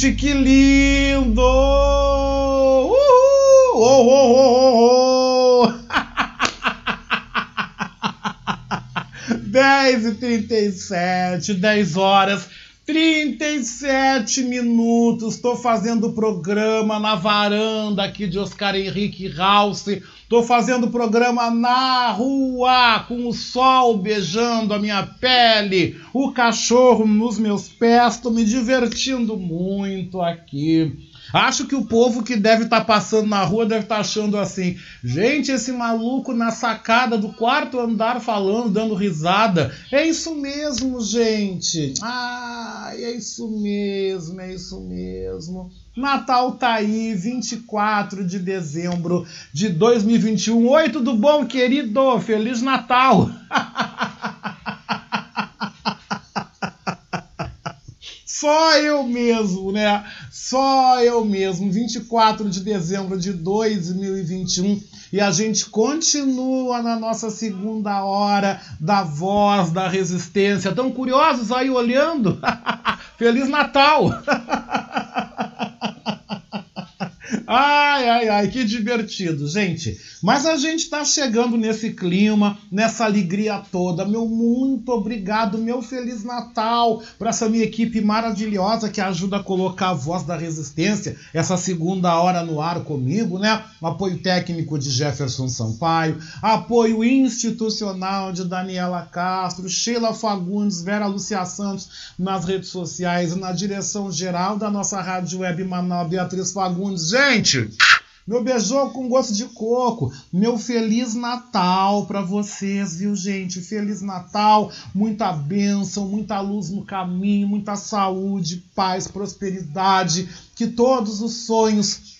Gente, que lindo! Uhul! Oh, oh, oh, oh, 10 e 37, 10 horas Estou fazendo programa na varanda aqui de Oscar Henrique Rausse. Estou fazendo programa na rua, com o sol beijando a minha pele, o cachorro nos meus pés. Estou me divertindo muito aqui. Acho que o povo que deve estar tá passando na rua deve estar tá achando assim: gente, esse maluco na sacada do quarto andar falando, dando risada. É isso mesmo, gente. Ah, é isso mesmo, é isso mesmo. Natal tá aí, 24 de dezembro de 2021. Oi, tudo bom, querido? Feliz Natal! Só eu mesmo, né? Só eu mesmo. 24 de dezembro de 2021 e a gente continua na nossa segunda hora da voz da resistência. Tão curiosos aí olhando? Feliz Natal! Ai, ai, ai, que divertido, gente. Mas a gente está chegando nesse clima, nessa alegria toda. Meu muito obrigado, meu Feliz Natal para essa minha equipe maravilhosa que ajuda a colocar a voz da resistência, essa segunda hora no ar comigo, né? Apoio técnico de Jefferson Sampaio, apoio institucional de Daniela Castro, Sheila Fagundes, Vera Lucia Santos nas redes sociais e na direção geral da nossa rádio web Manaus, Beatriz Fagundes. Gente, Meu beijão com gosto de coco. Meu Feliz Natal para vocês, viu, gente? Feliz Natal, muita bênção, muita luz no caminho, muita saúde, paz, prosperidade. Que todos os sonhos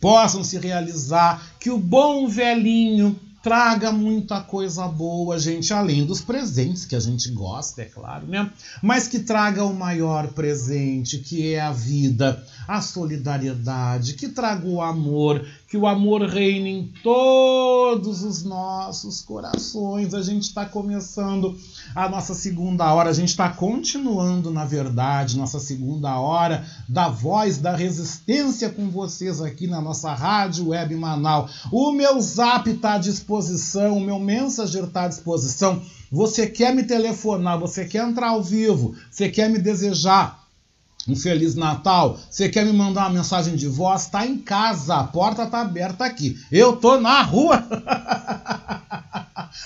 possam se realizar. Que o bom velhinho traga muita coisa boa, gente, além dos presentes que a gente gosta, é claro, né? Mas que traga o maior presente, que é a vida, a solidariedade, que traga o amor, que o amor reine em todos os nossos corações. A gente está começando a nossa segunda hora, a gente está continuando, na verdade, nossa segunda hora da voz da resistência com vocês aqui na nossa rádio web Manaus. O meu zap está à disposição, o meu mensageiro está à disposição. Você quer me telefonar, você quer entrar ao vivo, você quer me desejar um Feliz Natal, você quer me mandar uma mensagem de voz? Tá em casa, a porta tá aberta aqui. Eu tô na rua.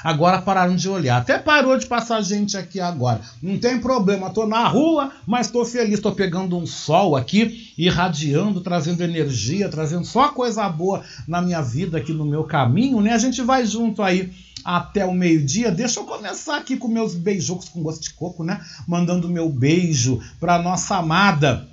agora pararam de olhar. Até parou de passar gente aqui agora. Não tem problema, tô na rua, mas tô feliz, tô pegando um sol aqui, irradiando, trazendo energia, trazendo só coisa boa na minha vida aqui no meu caminho, né? A gente vai junto aí até o meio-dia. Deixa eu começar aqui com meus beijocos com gosto de coco, né? Mandando meu beijo para nossa amada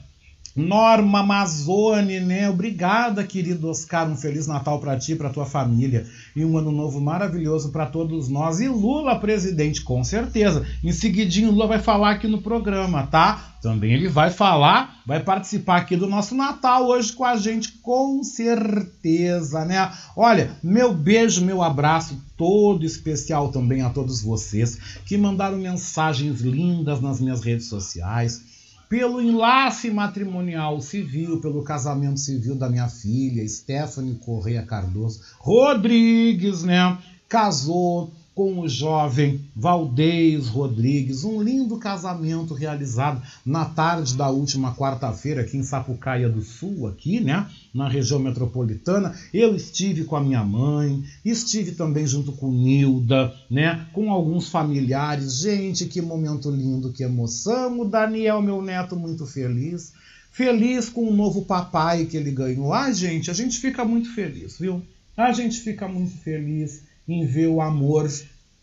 Norma Amazone, né? Obrigada, querido Oscar. Um feliz Natal para ti, para tua família e um ano novo maravilhoso para todos nós. E Lula presidente, com certeza. Em seguidinho, Lula vai falar aqui no programa, tá? Também ele vai falar, vai participar aqui do nosso Natal hoje com a gente, com certeza, né? Olha, meu beijo, meu abraço todo especial também a todos vocês que mandaram mensagens lindas nas minhas redes sociais pelo enlace matrimonial civil, pelo casamento civil da minha filha, Stephanie Correia Cardoso Rodrigues, né? Casou com o jovem Valdez Rodrigues, um lindo casamento realizado na tarde da última quarta-feira aqui em Sapucaia do Sul, aqui, né, na região metropolitana. Eu estive com a minha mãe, estive também junto com Nilda, né, com alguns familiares. Gente, que momento lindo, que emoção. O Daniel, meu neto, muito feliz. Feliz com o novo papai que ele ganhou. Ah, gente, a gente fica muito feliz, viu? A gente fica muito feliz em ver o amor,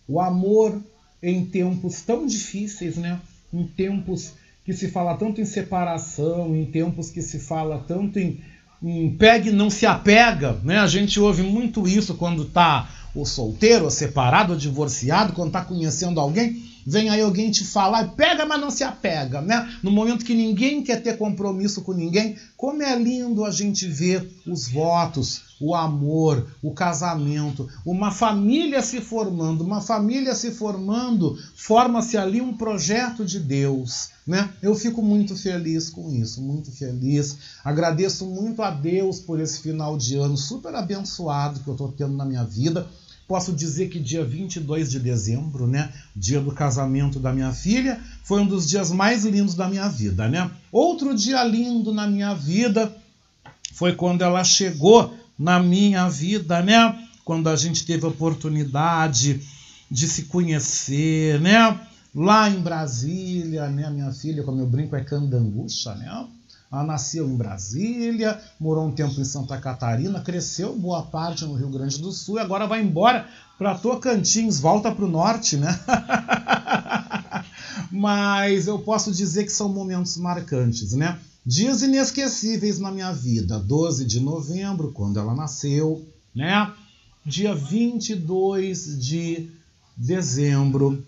o amor em tempos tão difíceis, né? Em tempos que se fala tanto em separação, em tempos que se fala tanto em, em pegue não se apega, né? A gente ouve muito isso quando tá o solteiro, ou separado, ou divorciado, quando tá conhecendo alguém vem aí alguém te falar, pega, mas não se apega, né? No momento que ninguém quer ter compromisso com ninguém, como é lindo a gente ver os votos, o amor, o casamento, uma família se formando, uma família se formando, forma-se ali um projeto de Deus, né? Eu fico muito feliz com isso, muito feliz. Agradeço muito a Deus por esse final de ano super abençoado que eu estou tendo na minha vida Posso dizer que dia 22 de dezembro, né, dia do casamento da minha filha, foi um dos dias mais lindos da minha vida, né? Outro dia lindo na minha vida foi quando ela chegou na minha vida, né? Quando a gente teve a oportunidade de se conhecer, né? Lá em Brasília, né? Minha filha, como eu brinco, é candangucha, né? Ela nasceu em Brasília, morou um tempo em Santa Catarina, cresceu boa parte no Rio Grande do Sul e agora vai embora para Tocantins, volta para o norte, né? Mas eu posso dizer que são momentos marcantes, né? Dias inesquecíveis na minha vida. 12 de novembro, quando ela nasceu, né? Dia 22 de dezembro,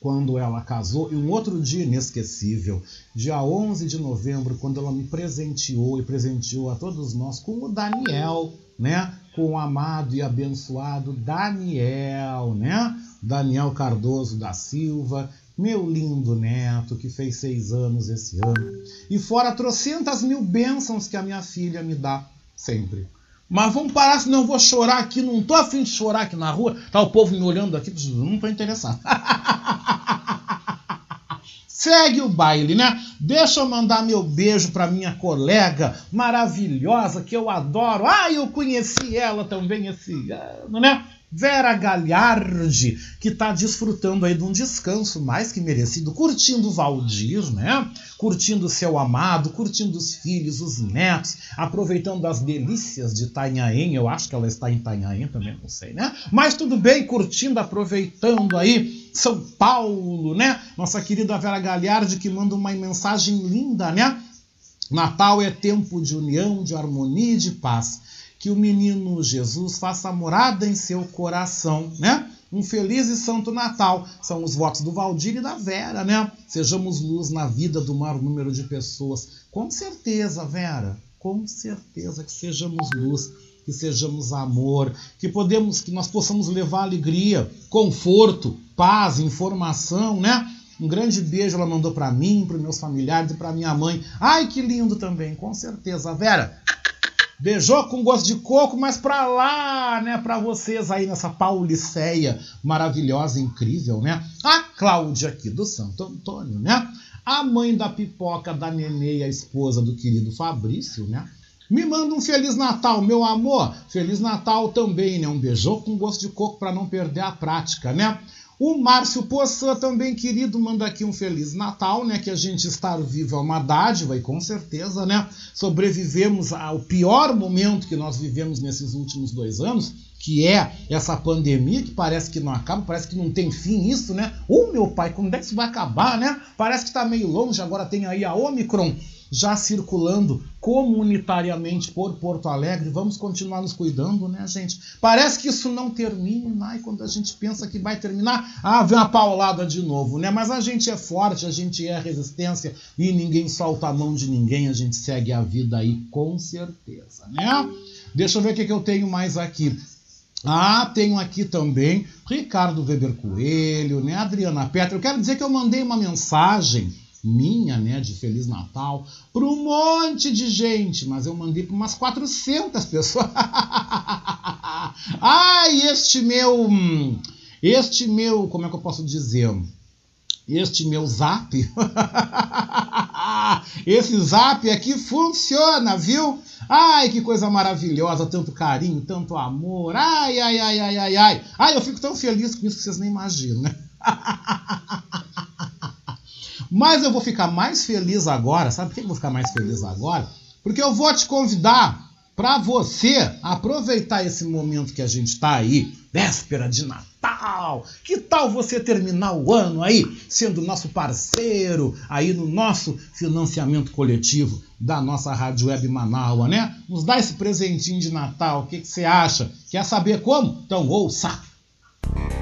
quando ela casou, e um outro dia inesquecível, dia 11 de novembro, quando ela me presenteou e presenteou a todos nós com o Daniel, né? Com o amado e abençoado Daniel, né? Daniel Cardoso da Silva, meu lindo neto que fez seis anos esse ano, e fora trocentas mil bênçãos que a minha filha me dá sempre. Mas vamos parar, senão eu vou chorar aqui. Não tô afim de chorar aqui na rua. Tá o povo me olhando aqui, não tô interessado. Segue o baile, né? Deixa eu mandar meu beijo para minha colega maravilhosa que eu adoro. Ah, eu conheci ela também esse ano, né? Vera Galhardi, que está desfrutando aí de um descanso mais que merecido, curtindo Valdir, né? Curtindo seu amado, curtindo os filhos, os netos, aproveitando as delícias de Itanhaém. Eu acho que ela está em Itanhaém também, não sei, né? Mas tudo bem, curtindo, aproveitando aí São Paulo, né? Nossa querida Vera Galhardi que manda uma mensagem linda, né? Natal é tempo de união, de harmonia e de paz que o menino Jesus faça morada em seu coração, né? Um feliz e santo Natal. São os votos do Valdir e da Vera, né? Sejamos luz na vida do maior número de pessoas. Com certeza, Vera, com certeza que sejamos luz, que sejamos amor, que podemos, que nós possamos levar alegria, conforto, paz, informação, né? Um grande beijo ela mandou para mim, para meus familiares e para minha mãe. Ai, que lindo também, com certeza. Vera, Beijou com gosto de coco, mas para lá, né, para vocês aí nessa Pauliceia maravilhosa, incrível, né? A Cláudia aqui do Santo Antônio, né? A mãe da pipoca da Nenê, a esposa do querido Fabrício, né? Me manda um Feliz Natal, meu amor. Feliz Natal também, né? Um beijão com gosto de coco para não perder a prática, né? O Márcio Poçan, também querido, manda aqui um Feliz Natal, né? Que a gente estar vivo é uma dádiva e com certeza, né? Sobrevivemos ao pior momento que nós vivemos nesses últimos dois anos, que é essa pandemia que parece que não acaba, parece que não tem fim isso, né? Ô meu pai, quando é que isso vai acabar, né? Parece que está meio longe, agora tem aí a Omicron já circulando comunitariamente por Porto Alegre. Vamos continuar nos cuidando, né, gente? Parece que isso não termina, e quando a gente pensa que vai terminar, ah, vem uma paulada de novo, né? Mas a gente é forte, a gente é resistência e ninguém solta a mão de ninguém, a gente segue a vida aí com certeza, né? Deixa eu ver o que, que eu tenho mais aqui. Ah, tenho aqui também Ricardo Weber Coelho, né? Adriana Petra. Eu quero dizer que eu mandei uma mensagem minha, né, de Feliz Natal, para um monte de gente, mas eu mandei para umas 400 pessoas. Ai, este meu, este meu, como é que eu posso dizer? Este meu zap, esse zap aqui funciona, viu? Ai, que coisa maravilhosa, tanto carinho, tanto amor. Ai, ai, ai, ai, ai, ai. Ai, eu fico tão feliz com isso que vocês nem imaginam, né? Mas eu vou ficar mais feliz agora. Sabe por que eu vou ficar mais feliz agora? Porque eu vou te convidar para você aproveitar esse momento que a gente está aí, véspera de Natal. Que tal você terminar o ano aí sendo nosso parceiro aí no nosso financiamento coletivo da nossa Rádio Web Manaus, né? Nos dá esse presentinho de Natal. O que, que você acha? Quer saber como? Então ouça! Eu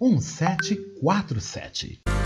9393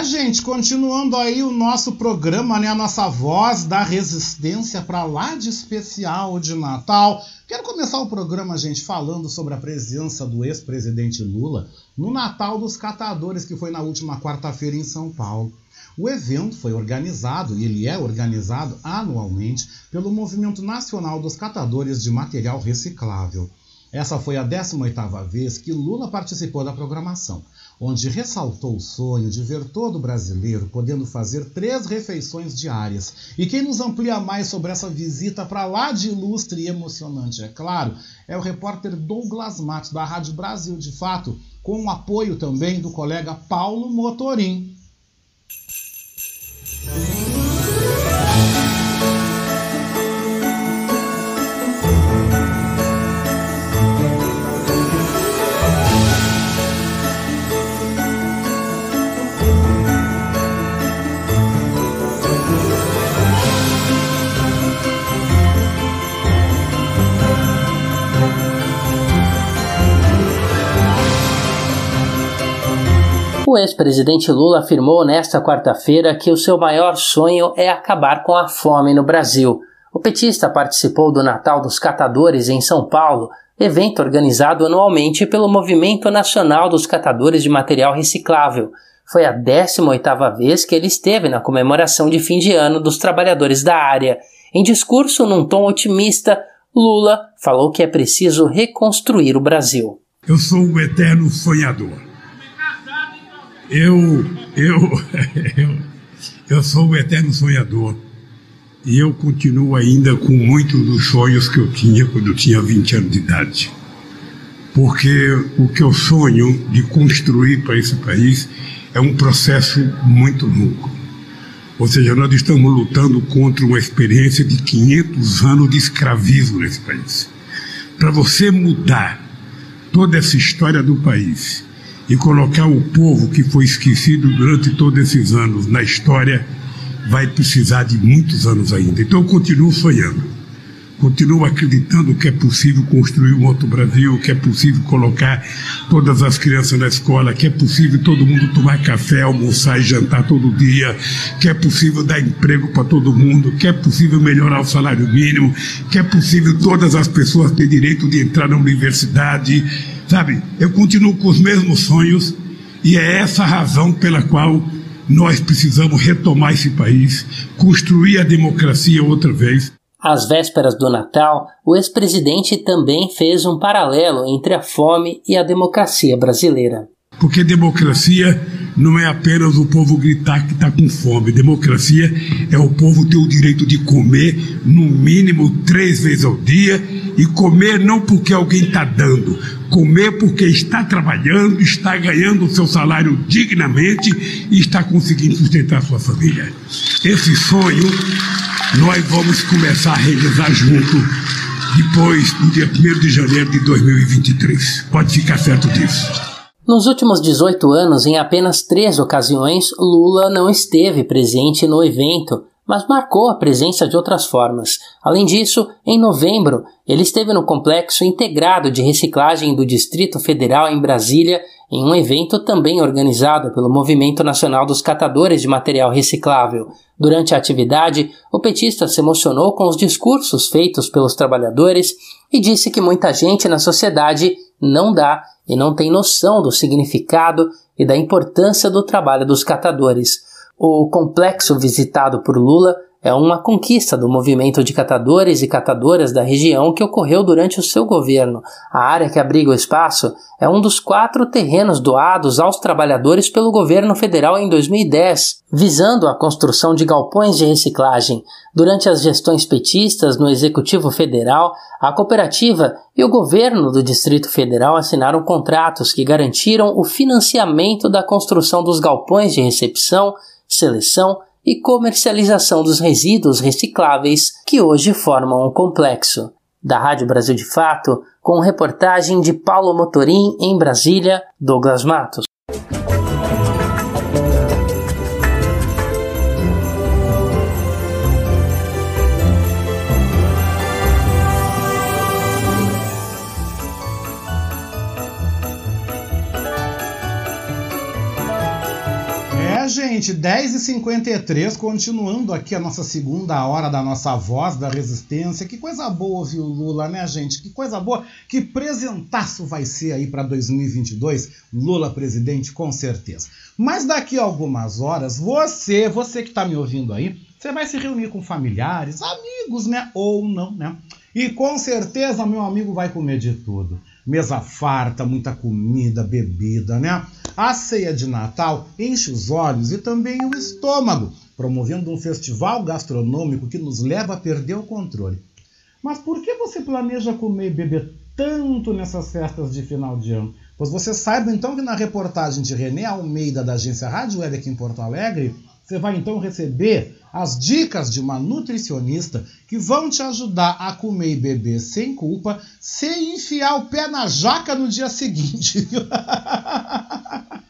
1747. gente, continuando aí o nosso programa, né, a nossa voz da resistência para lá de especial de Natal. Quero começar o programa, gente, falando sobre a presença do ex-presidente Lula no Natal dos Catadores, que foi na última quarta-feira em São Paulo. O evento foi organizado, e ele é organizado anualmente, pelo Movimento Nacional dos Catadores de Material Reciclável. Essa foi a 18ª vez que Lula participou da programação onde ressaltou o sonho de ver todo brasileiro podendo fazer três refeições diárias. E quem nos amplia mais sobre essa visita para lá de ilustre e emocionante, é claro, é o repórter Douglas Matos, da Rádio Brasil de Fato, com o apoio também do colega Paulo Motorim. O ex-presidente Lula afirmou nesta quarta-feira que o seu maior sonho é acabar com a fome no Brasil. O petista participou do Natal dos Catadores em São Paulo, evento organizado anualmente pelo Movimento Nacional dos Catadores de Material Reciclável. Foi a 18ª vez que ele esteve na comemoração de fim de ano dos trabalhadores da área. Em discurso num tom otimista, Lula falou que é preciso reconstruir o Brasil. Eu sou um eterno sonhador eu, eu, eu, eu sou o eterno sonhador. E eu continuo ainda com muitos dos sonhos que eu tinha quando eu tinha 20 anos de idade. Porque o que eu sonho de construir para esse país é um processo muito longo. Ou seja, nós estamos lutando contra uma experiência de 500 anos de escravismo nesse país. Para você mudar toda essa história do país, e colocar o povo que foi esquecido durante todos esses anos na história vai precisar de muitos anos ainda. Então eu continuo sonhando, continuo acreditando que é possível construir um outro Brasil, que é possível colocar todas as crianças na escola, que é possível todo mundo tomar café, almoçar e jantar todo dia, que é possível dar emprego para todo mundo, que é possível melhorar o salário mínimo, que é possível todas as pessoas ter direito de entrar na universidade Sabe, eu continuo com os mesmos sonhos e é essa a razão pela qual nós precisamos retomar esse país, construir a democracia outra vez. Às vésperas do Natal, o ex-presidente também fez um paralelo entre a fome e a democracia brasileira. Porque democracia não é apenas o povo gritar que está com fome. Democracia é o povo ter o direito de comer, no mínimo três vezes ao dia, e comer não porque alguém está dando, comer porque está trabalhando, está ganhando o seu salário dignamente e está conseguindo sustentar a sua família. Esse sonho nós vamos começar a realizar junto depois, no dia 1 de janeiro de 2023. Pode ficar certo disso. Nos últimos 18 anos, em apenas três ocasiões, Lula não esteve presente no evento, mas marcou a presença de outras formas. Além disso, em novembro, ele esteve no complexo integrado de reciclagem do Distrito Federal em Brasília, em um evento também organizado pelo Movimento Nacional dos Catadores de Material Reciclável. Durante a atividade, o petista se emocionou com os discursos feitos pelos trabalhadores e disse que muita gente na sociedade não dá e não tem noção do significado e da importância do trabalho dos catadores. O complexo visitado por Lula é uma conquista do movimento de catadores e catadoras da região que ocorreu durante o seu governo. A área que abriga o espaço é um dos quatro terrenos doados aos trabalhadores pelo governo federal em 2010, visando a construção de galpões de reciclagem. Durante as gestões petistas no Executivo Federal, a cooperativa e o governo do Distrito Federal assinaram contratos que garantiram o financiamento da construção dos galpões de recepção, seleção e comercialização dos resíduos recicláveis que hoje formam o complexo. Da Rádio Brasil de Fato, com reportagem de Paulo Motorim em Brasília, Douglas Matos. Gente, 10h53, continuando aqui a nossa segunda hora da nossa voz da resistência. Que coisa boa, viu, Lula, né, gente? Que coisa boa. Que presentaço vai ser aí para 2022. Lula presidente, com certeza. Mas daqui a algumas horas, você, você que está me ouvindo aí, você vai se reunir com familiares, amigos, né? Ou não, né? E com certeza meu amigo vai comer de tudo. Mesa farta, muita comida, bebida, né? A ceia de Natal enche os olhos e também o estômago, promovendo um festival gastronômico que nos leva a perder o controle. Mas por que você planeja comer e beber tanto nessas festas de final de ano? Pois você saiba então que na reportagem de René Almeida da agência Rádio Web aqui em Porto Alegre, você vai então receber as dicas de uma nutricionista que vão te ajudar a comer e beber sem culpa, sem enfiar o pé na jaca no dia seguinte.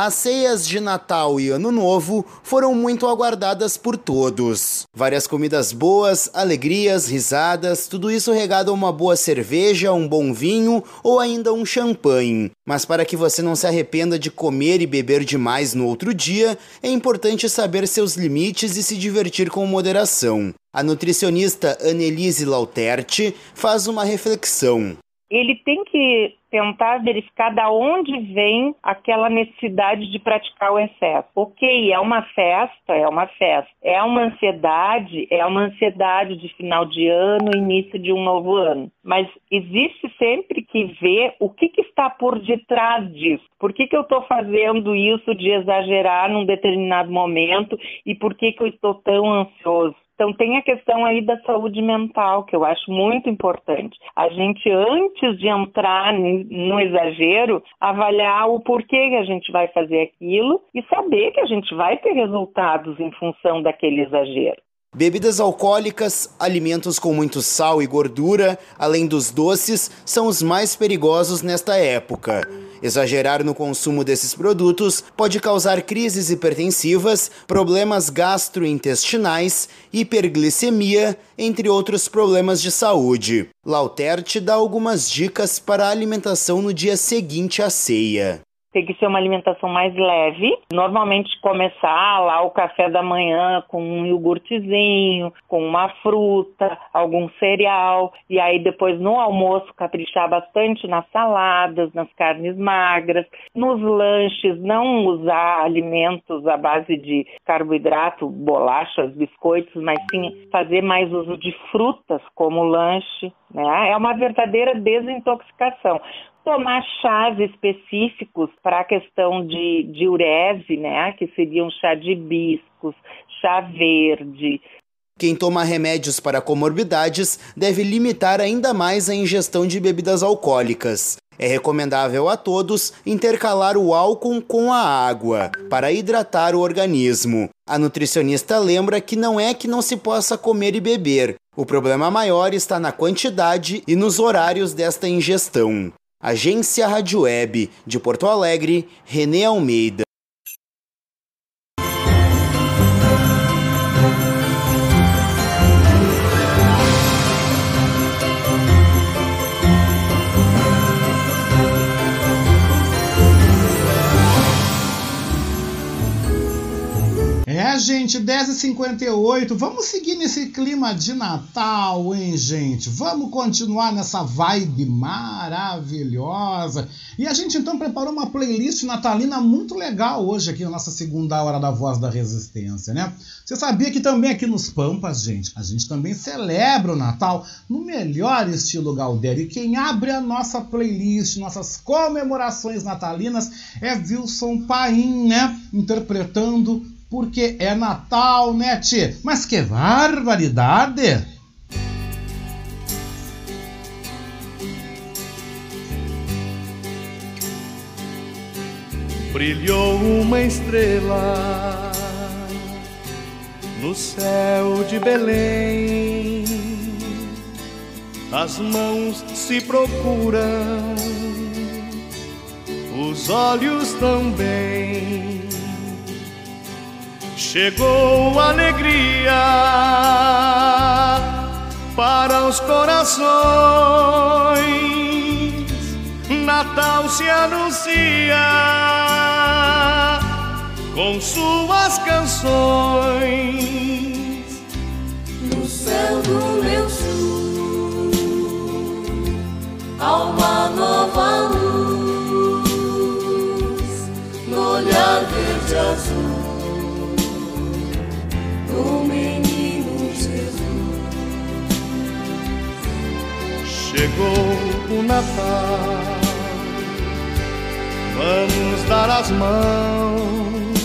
As ceias de Natal e Ano Novo foram muito aguardadas por todos. Várias comidas boas, alegrias, risadas, tudo isso regado a uma boa cerveja, um bom vinho ou ainda um champanhe. Mas para que você não se arrependa de comer e beber demais no outro dia, é importante saber seus limites e se divertir com moderação. A nutricionista Annelise Lauterti faz uma reflexão ele tem que tentar verificar da onde vem aquela necessidade de praticar o excesso. Ok, é uma festa, é uma festa. É uma ansiedade, é uma ansiedade de final de ano, início de um novo ano. Mas existe sempre que ver o que, que está por detrás disso. Por que, que eu estou fazendo isso de exagerar num determinado momento e por que, que eu estou tão ansioso? Então tem a questão aí da saúde mental, que eu acho muito importante. A gente, antes de entrar no exagero, avaliar o porquê que a gente vai fazer aquilo e saber que a gente vai ter resultados em função daquele exagero. Bebidas alcoólicas, alimentos com muito sal e gordura, além dos doces, são os mais perigosos nesta época. Exagerar no consumo desses produtos pode causar crises hipertensivas, problemas gastrointestinais, hiperglicemia, entre outros problemas de saúde. Lauter te dá algumas dicas para a alimentação no dia seguinte à ceia. Tem que ser uma alimentação mais leve. Normalmente começar lá o café da manhã com um iogurtezinho, com uma fruta, algum cereal. E aí depois no almoço caprichar bastante nas saladas, nas carnes magras. Nos lanches não usar alimentos à base de carboidrato, bolachas, biscoitos, mas sim fazer mais uso de frutas como lanche. Né? É uma verdadeira desintoxicação tomar chás específicos para a questão de diurese, né, que seriam chá de hibiscos, chá verde. Quem toma remédios para comorbidades deve limitar ainda mais a ingestão de bebidas alcoólicas. É recomendável a todos intercalar o álcool com a água para hidratar o organismo. A nutricionista lembra que não é que não se possa comer e beber. O problema maior está na quantidade e nos horários desta ingestão. Agência Rádio Web de Porto Alegre, Renê Almeida. Gente, 10h58. Vamos seguir nesse clima de Natal, hein, gente? Vamos continuar nessa vibe maravilhosa. E a gente então preparou uma playlist natalina muito legal hoje aqui na nossa segunda hora da Voz da Resistência, né? Você sabia que também aqui nos Pampas, gente, a gente também celebra o Natal no melhor estilo Galdério. E quem abre a nossa playlist, nossas comemorações natalinas é Wilson Paim, né? Interpretando porque é Natal, né, tchê? Mas que barbaridade! Brilhou uma estrela no céu de Belém. As mãos se procuram, os olhos também Chegou alegria para os corações. Natal se anuncia com suas canções. No céu do meu sul, há uma nova luz Chegou o Natal, vamos dar as mãos,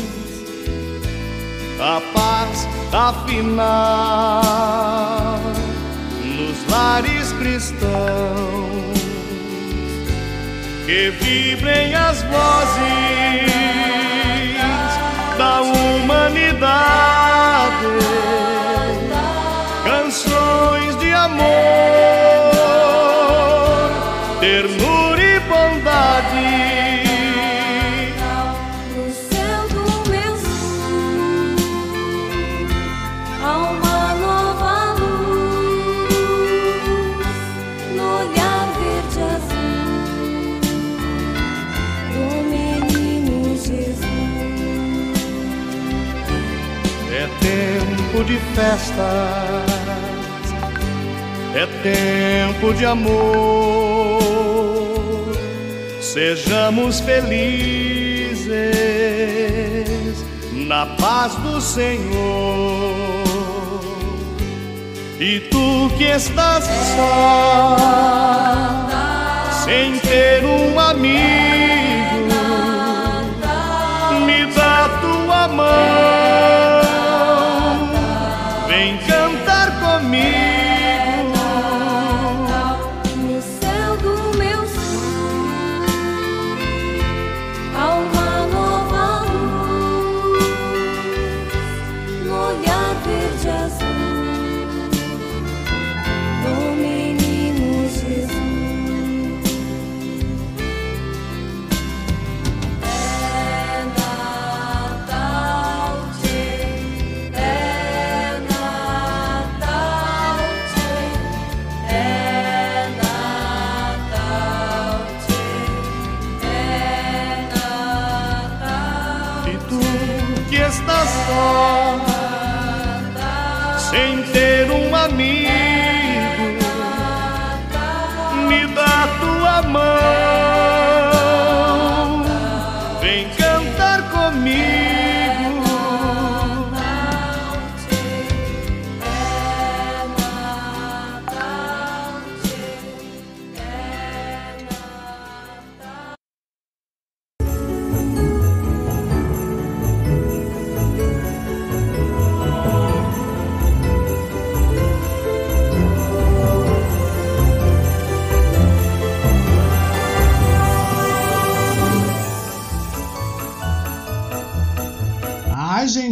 a paz afinal nos lares cristãos, que vibrem as vozes festas, é tempo de amor. Sejamos felizes na paz do Senhor. E tu que estás só, sem ter um amigo, me dá tua mão. me.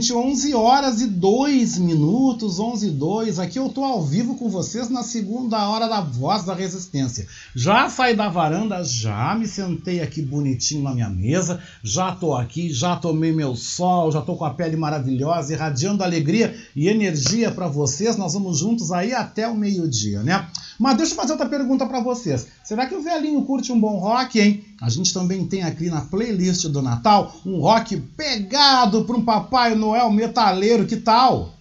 Gente, 11 horas e 2 minutos, 11 e 2. Aqui eu tô ao vivo com vocês na segunda hora da Voz da Resistência. Já saí da varanda, já me sentei aqui bonitinho na minha mesa, já tô aqui, já tomei meu sol, já tô com a pele maravilhosa, irradiando alegria e energia para vocês. Nós vamos juntos aí até o meio-dia, né? Mas deixa eu fazer outra pergunta para vocês. Será que o velhinho curte um bom rock, hein? A gente também tem aqui na playlist do Natal um rock pegado para um Papai Noel metaleiro, que tal?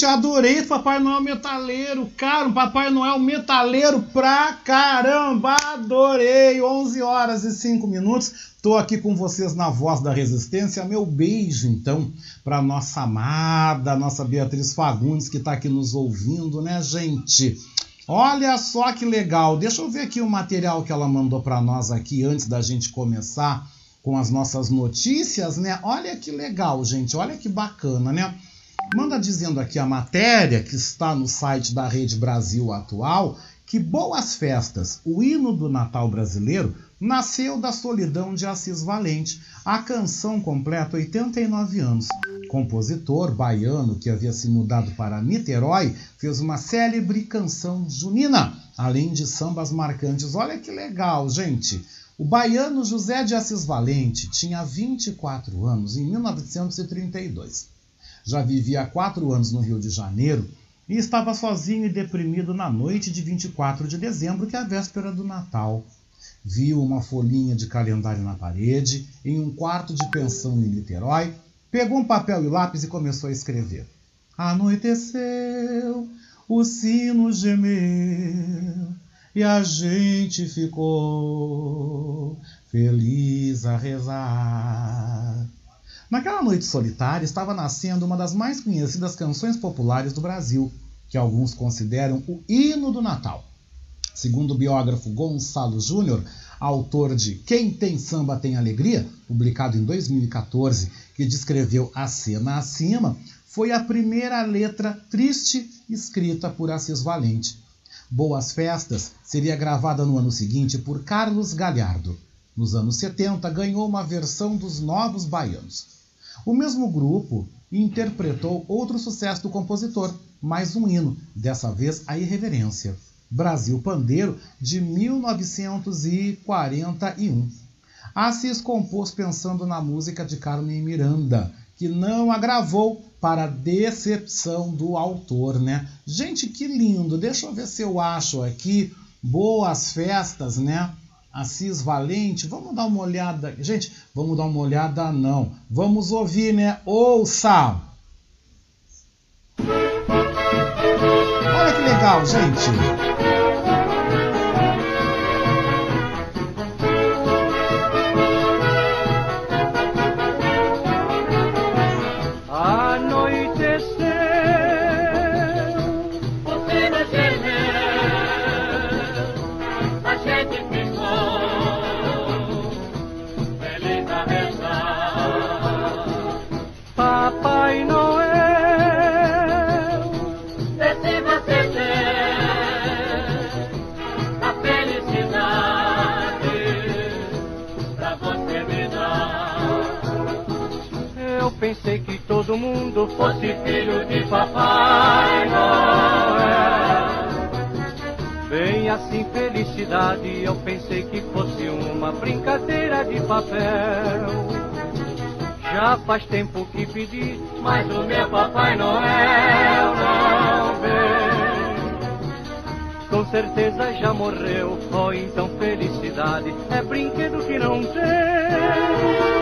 Gente, adorei esse Papai Noel metaleiro, cara, um Papai Noel metaleiro pra caramba, adorei. 11 horas e 5 minutos. Tô aqui com vocês na Voz da Resistência. Meu beijo, então, para nossa amada, nossa Beatriz Fagundes, que tá aqui nos ouvindo, né, gente? Olha só que legal. Deixa eu ver aqui o material que ela mandou para nós aqui antes da gente começar com as nossas notícias, né? Olha que legal, gente. Olha que bacana, né? Manda dizendo aqui a matéria que está no site da Rede Brasil Atual que Boas Festas, o hino do Natal brasileiro, nasceu da solidão de Assis Valente. A canção completa 89 anos. Compositor baiano que havia se mudado para Niterói fez uma célebre canção junina, além de sambas marcantes. Olha que legal, gente! O baiano José de Assis Valente tinha 24 anos em 1932. Já vivia há quatro anos no Rio de Janeiro e estava sozinho e deprimido na noite de 24 de dezembro, que é a véspera do Natal. Viu uma folhinha de calendário na parede, em um quarto de pensão em Niterói, pegou um papel e lápis e começou a escrever. Anoiteceu, o sino gemeu e a gente ficou feliz a rezar. Naquela noite solitária estava nascendo uma das mais conhecidas canções populares do Brasil, que alguns consideram o hino do Natal. Segundo o biógrafo Gonçalo Júnior, autor de Quem Tem Samba Tem Alegria, publicado em 2014, que descreveu a cena acima, foi a primeira letra triste escrita por Assis Valente. Boas Festas seria gravada no ano seguinte por Carlos Galhardo. Nos anos 70, ganhou uma versão dos Novos Baianos. O mesmo grupo interpretou outro sucesso do compositor, mais um hino, dessa vez a Irreverência, Brasil Pandeiro, de 1941. Assis compôs pensando na música de Carmen Miranda, que não a gravou para decepção do autor, né? Gente, que lindo! Deixa eu ver se eu acho aqui. Boas festas, né? Assis Valente, vamos dar uma olhada. Gente, vamos dar uma olhada, não. Vamos ouvir, né? Ouça! Olha que legal, gente! Mundo fosse filho de Papai Noel. Bem assim, felicidade, eu pensei que fosse uma brincadeira de papel. Já faz tempo que pedi, mas o meu Papai Noel não vem. Com certeza já morreu, oh então felicidade é brinquedo que não tem.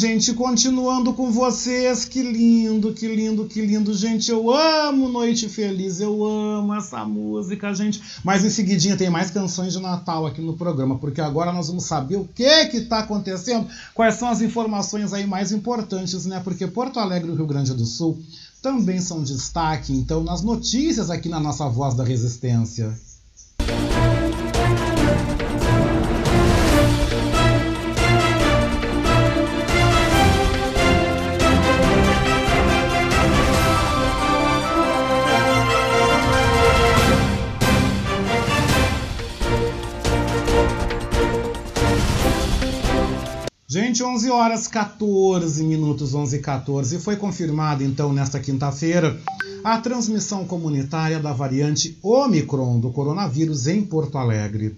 Gente, continuando com vocês, que lindo, que lindo, que lindo, gente. Eu amo Noite Feliz, eu amo essa música, gente. Mas em seguidinha tem mais canções de Natal aqui no programa, porque agora nós vamos saber o que que tá acontecendo, quais são as informações aí mais importantes, né? Porque Porto Alegre e Rio Grande do Sul também são destaque, então, nas notícias aqui na nossa Voz da Resistência. Gente, 11 horas 14 minutos, 11 e 14. Foi confirmada então nesta quinta-feira a transmissão comunitária da variante Omicron do coronavírus em Porto Alegre.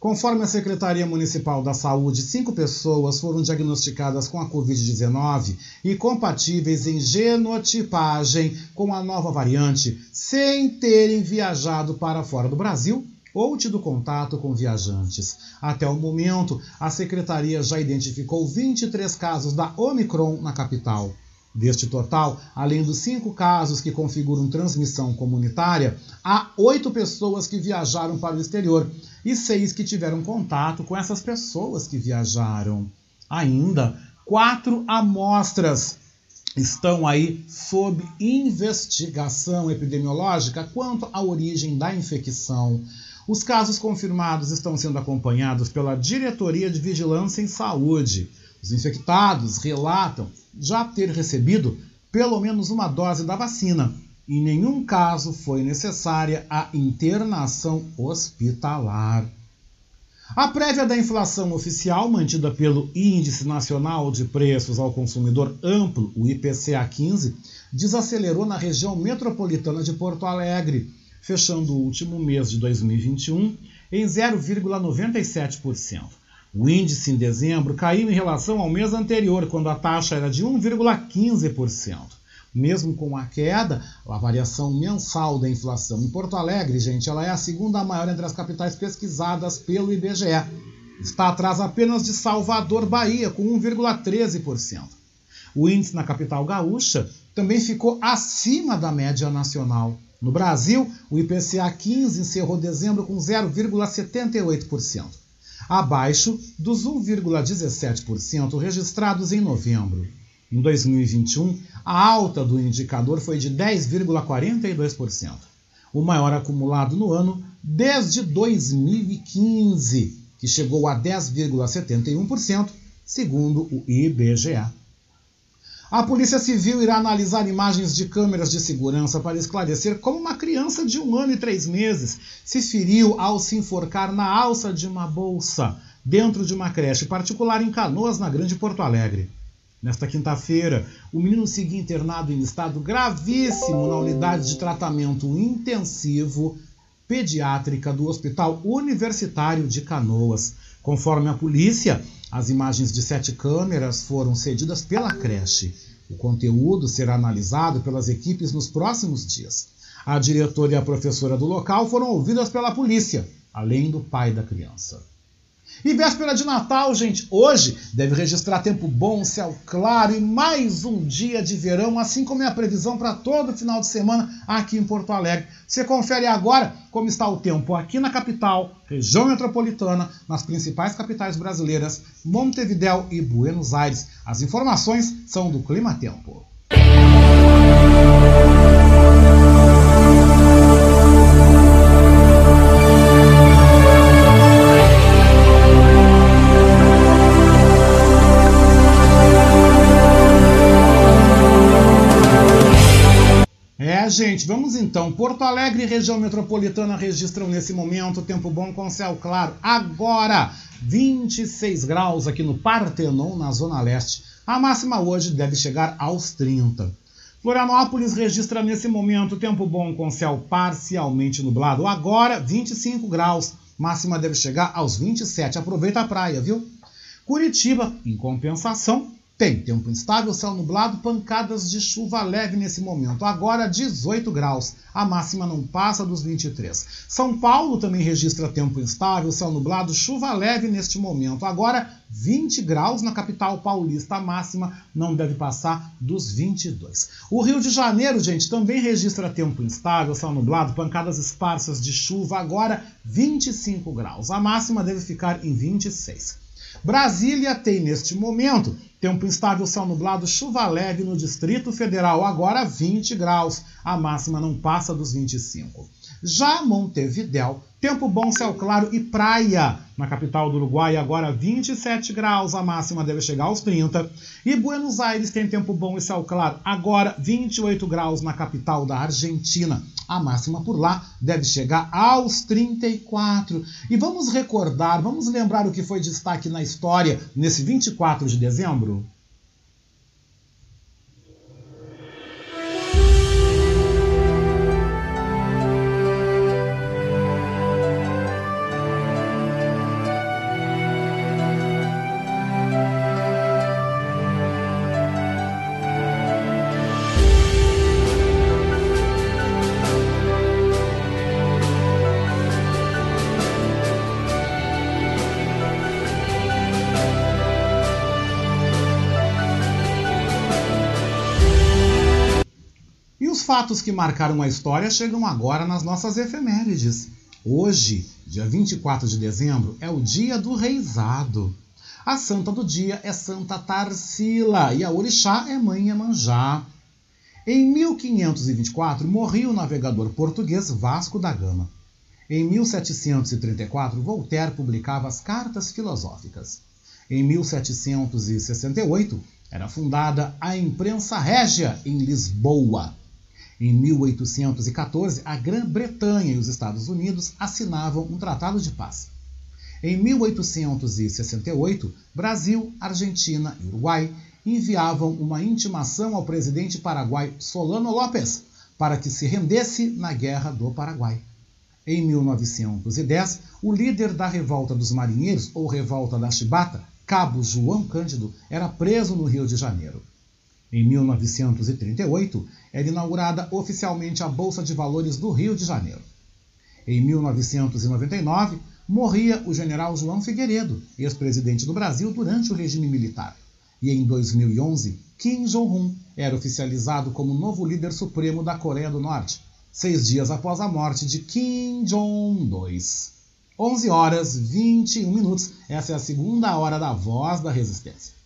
Conforme a Secretaria Municipal da Saúde, cinco pessoas foram diagnosticadas com a Covid-19 e compatíveis em genotipagem com a nova variante, sem terem viajado para fora do Brasil ou tido contato com viajantes. Até o momento, a secretaria já identificou 23 casos da Omicron na capital. Deste total, além dos cinco casos que configuram transmissão comunitária, há oito pessoas que viajaram para o exterior e seis que tiveram contato com essas pessoas que viajaram. Ainda, quatro amostras estão aí sob investigação epidemiológica quanto à origem da infecção. Os casos confirmados estão sendo acompanhados pela Diretoria de Vigilância em Saúde. Os infectados relatam já ter recebido pelo menos uma dose da vacina. Em nenhum caso foi necessária a internação hospitalar. A prévia da inflação oficial, mantida pelo Índice Nacional de Preços ao Consumidor Amplo, o IPCA 15, desacelerou na região metropolitana de Porto Alegre fechando o último mês de 2021 em 0,97%. O índice em dezembro caiu em relação ao mês anterior, quando a taxa era de 1,15%. Mesmo com a queda, a variação mensal da inflação em Porto Alegre, gente, ela é a segunda maior entre as capitais pesquisadas pelo IBGE. Está atrás apenas de Salvador, Bahia, com 1,13%. O índice na capital gaúcha também ficou acima da média nacional. No Brasil, o IPCA 15 encerrou dezembro com 0,78%, abaixo dos 1,17% registrados em novembro. Em 2021, a alta do indicador foi de 10,42%, o maior acumulado no ano desde 2015, que chegou a 10,71%, segundo o IBGE. A Polícia Civil irá analisar imagens de câmeras de segurança para esclarecer como uma criança de um ano e três meses se feriu ao se enforcar na alça de uma bolsa dentro de uma creche particular em Canoas, na Grande Porto Alegre. Nesta quinta-feira, o menino seguia internado em estado gravíssimo na unidade de tratamento intensivo pediátrica do Hospital Universitário de Canoas. Conforme a polícia, as imagens de sete câmeras foram cedidas pela creche. O conteúdo será analisado pelas equipes nos próximos dias. A diretora e a professora do local foram ouvidas pela polícia, além do pai da criança. E véspera de Natal, gente, hoje deve registrar tempo bom, céu claro e mais um dia de verão, assim como é a previsão para todo final de semana aqui em Porto Alegre. Você confere agora como está o tempo aqui na capital, região metropolitana, nas principais capitais brasileiras, Montevidéu e Buenos Aires. As informações são do Clima Tempo. É, gente, vamos então. Porto Alegre e região metropolitana registram nesse momento tempo bom com céu claro. Agora, 26 graus aqui no Partenon, na Zona Leste. A máxima hoje deve chegar aos 30. Florianópolis registra nesse momento tempo bom com céu parcialmente nublado. Agora, 25 graus. Máxima deve chegar aos 27. Aproveita a praia, viu? Curitiba, em compensação, Tem tempo instável, céu nublado, pancadas de chuva leve nesse momento. Agora 18 graus. A máxima não passa dos 23. São Paulo também registra tempo instável, céu nublado, chuva leve neste momento. Agora 20 graus na capital paulista. A máxima não deve passar dos 22. O Rio de Janeiro, gente, também registra tempo instável, céu nublado, pancadas esparsas de chuva. Agora 25 graus. A máxima deve ficar em 26. Brasília tem neste momento tempo instável, céu nublado, chuva leve no Distrito Federal, agora 20 graus. A máxima não passa dos 25. Já Montevidéu, tempo bom, céu claro e praia. Na capital do Uruguai, agora 27 graus, a máxima deve chegar aos 30. E Buenos Aires tem tempo bom e céu claro, agora 28 graus na capital da Argentina. A máxima por lá deve chegar aos 34. E vamos recordar, vamos lembrar o que foi destaque na história nesse 24 de dezembro? Fatos que marcaram a história chegam agora nas nossas efemérides. Hoje, dia 24 de dezembro, é o dia do reizado. A santa do dia é Santa Tarsila e a orixá é Mãe Emanjá. Em 1524 morria o navegador português Vasco da Gama. Em 1734, Voltaire publicava as Cartas Filosóficas. Em 1768, era fundada a Imprensa Régia em Lisboa. Em 1814, a Grã-Bretanha e os Estados Unidos assinavam um tratado de paz. Em 1868, Brasil, Argentina e Uruguai enviavam uma intimação ao presidente paraguai Solano López para que se rendesse na Guerra do Paraguai. Em 1910, o líder da Revolta dos Marinheiros, ou Revolta da Chibata, Cabo João Cândido, era preso no Rio de Janeiro. Em 1938, era inaugurada oficialmente a Bolsa de Valores do Rio de Janeiro. Em 1999, morria o general João Figueiredo, ex-presidente do Brasil durante o regime militar. E em 2011, Kim Jong-un era oficializado como novo líder supremo da Coreia do Norte, seis dias após a morte de Kim Jong-il. 11 horas 21 minutos, essa é a segunda hora da Voz da Resistência.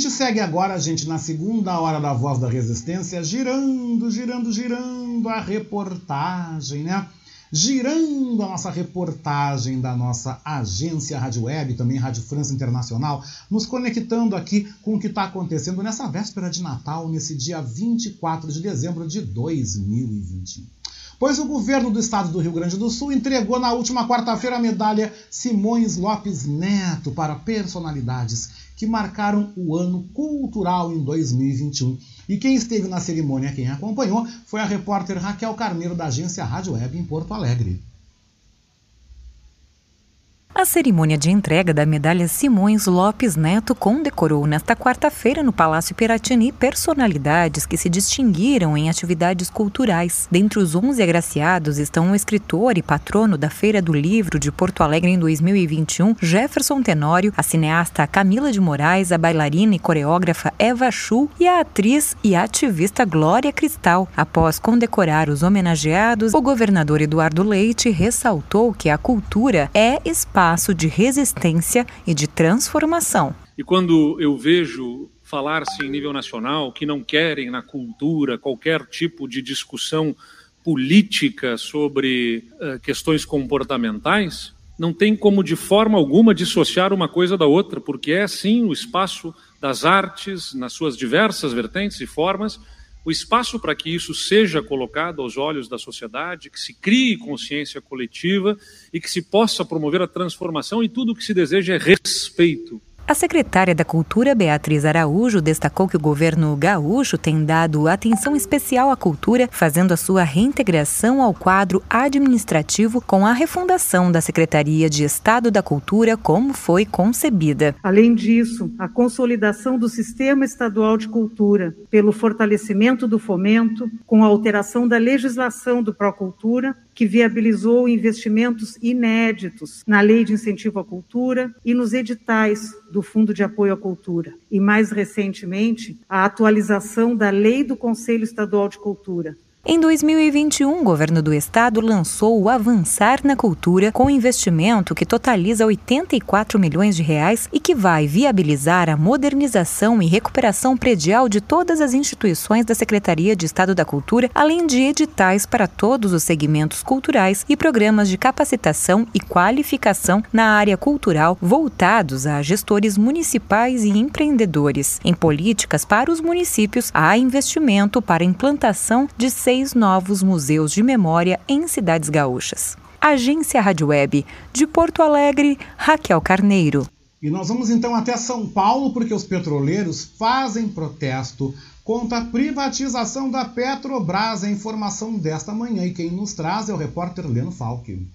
Gente segue agora, gente, na segunda hora da Voz da Resistência, girando, girando, girando a reportagem, né? Girando a nossa reportagem da nossa agência Rádio Web, também Rádio França Internacional, nos conectando aqui com o que está acontecendo nessa véspera de Natal, nesse dia 24 de dezembro de 2021 pois o governo do estado do Rio Grande do Sul entregou na última quarta-feira a medalha Simões Lopes Neto para personalidades que marcaram o ano cultural em 2021. E quem esteve na cerimônia, quem acompanhou, foi a repórter Raquel Carneiro da agência Rádio Web em Porto Alegre. A cerimônia de entrega da medalha Simões Lopes Neto condecorou nesta quarta-feira no Palácio Piratini personalidades que se distinguiram em atividades culturais. Dentre os 11 agraciados estão o escritor e patrono da Feira do Livro de Porto Alegre em 2021, Jefferson Tenório, a cineasta Camila de Moraes, a bailarina e coreógrafa Eva Chu e a atriz e ativista Glória Cristal. Após condecorar os homenageados, o governador Eduardo Leite ressaltou que a cultura é espaço espaço de resistência e de transformação. E quando eu vejo falar-se em nível nacional que não querem na cultura qualquer tipo de discussão política sobre uh, questões comportamentais, não tem como de forma alguma dissociar uma coisa da outra, porque é sim o espaço das artes, nas suas diversas vertentes e formas, o espaço para que isso seja colocado aos olhos da sociedade, que se crie consciência coletiva e que se possa promover a transformação e tudo o que se deseja é respeito a secretária da Cultura, Beatriz Araújo, destacou que o governo gaúcho tem dado atenção especial à cultura, fazendo a sua reintegração ao quadro administrativo com a refundação da Secretaria de Estado da Cultura, como foi concebida. Além disso, a consolidação do Sistema Estadual de Cultura, pelo fortalecimento do fomento, com a alteração da legislação do Procultura, que viabilizou investimentos inéditos na Lei de Incentivo à Cultura e nos editais do Fundo de Apoio à Cultura. E, mais recentemente, a atualização da Lei do Conselho Estadual de Cultura, em 2021, o governo do estado lançou o Avançar na Cultura com investimento que totaliza 84 milhões de reais e que vai viabilizar a modernização e recuperação predial de todas as instituições da Secretaria de Estado da Cultura, além de editais para todos os segmentos culturais e programas de capacitação e qualificação na área cultural voltados a gestores municipais e empreendedores. Em políticas para os municípios, há investimento para implantação de seis novos museus de memória em cidades gaúchas. Agência Rádio Web, de Porto Alegre, Raquel Carneiro. E nós vamos então até São Paulo porque os petroleiros fazem protesto contra a privatização da Petrobras. A informação desta manhã e quem nos traz é o repórter Leno Falque.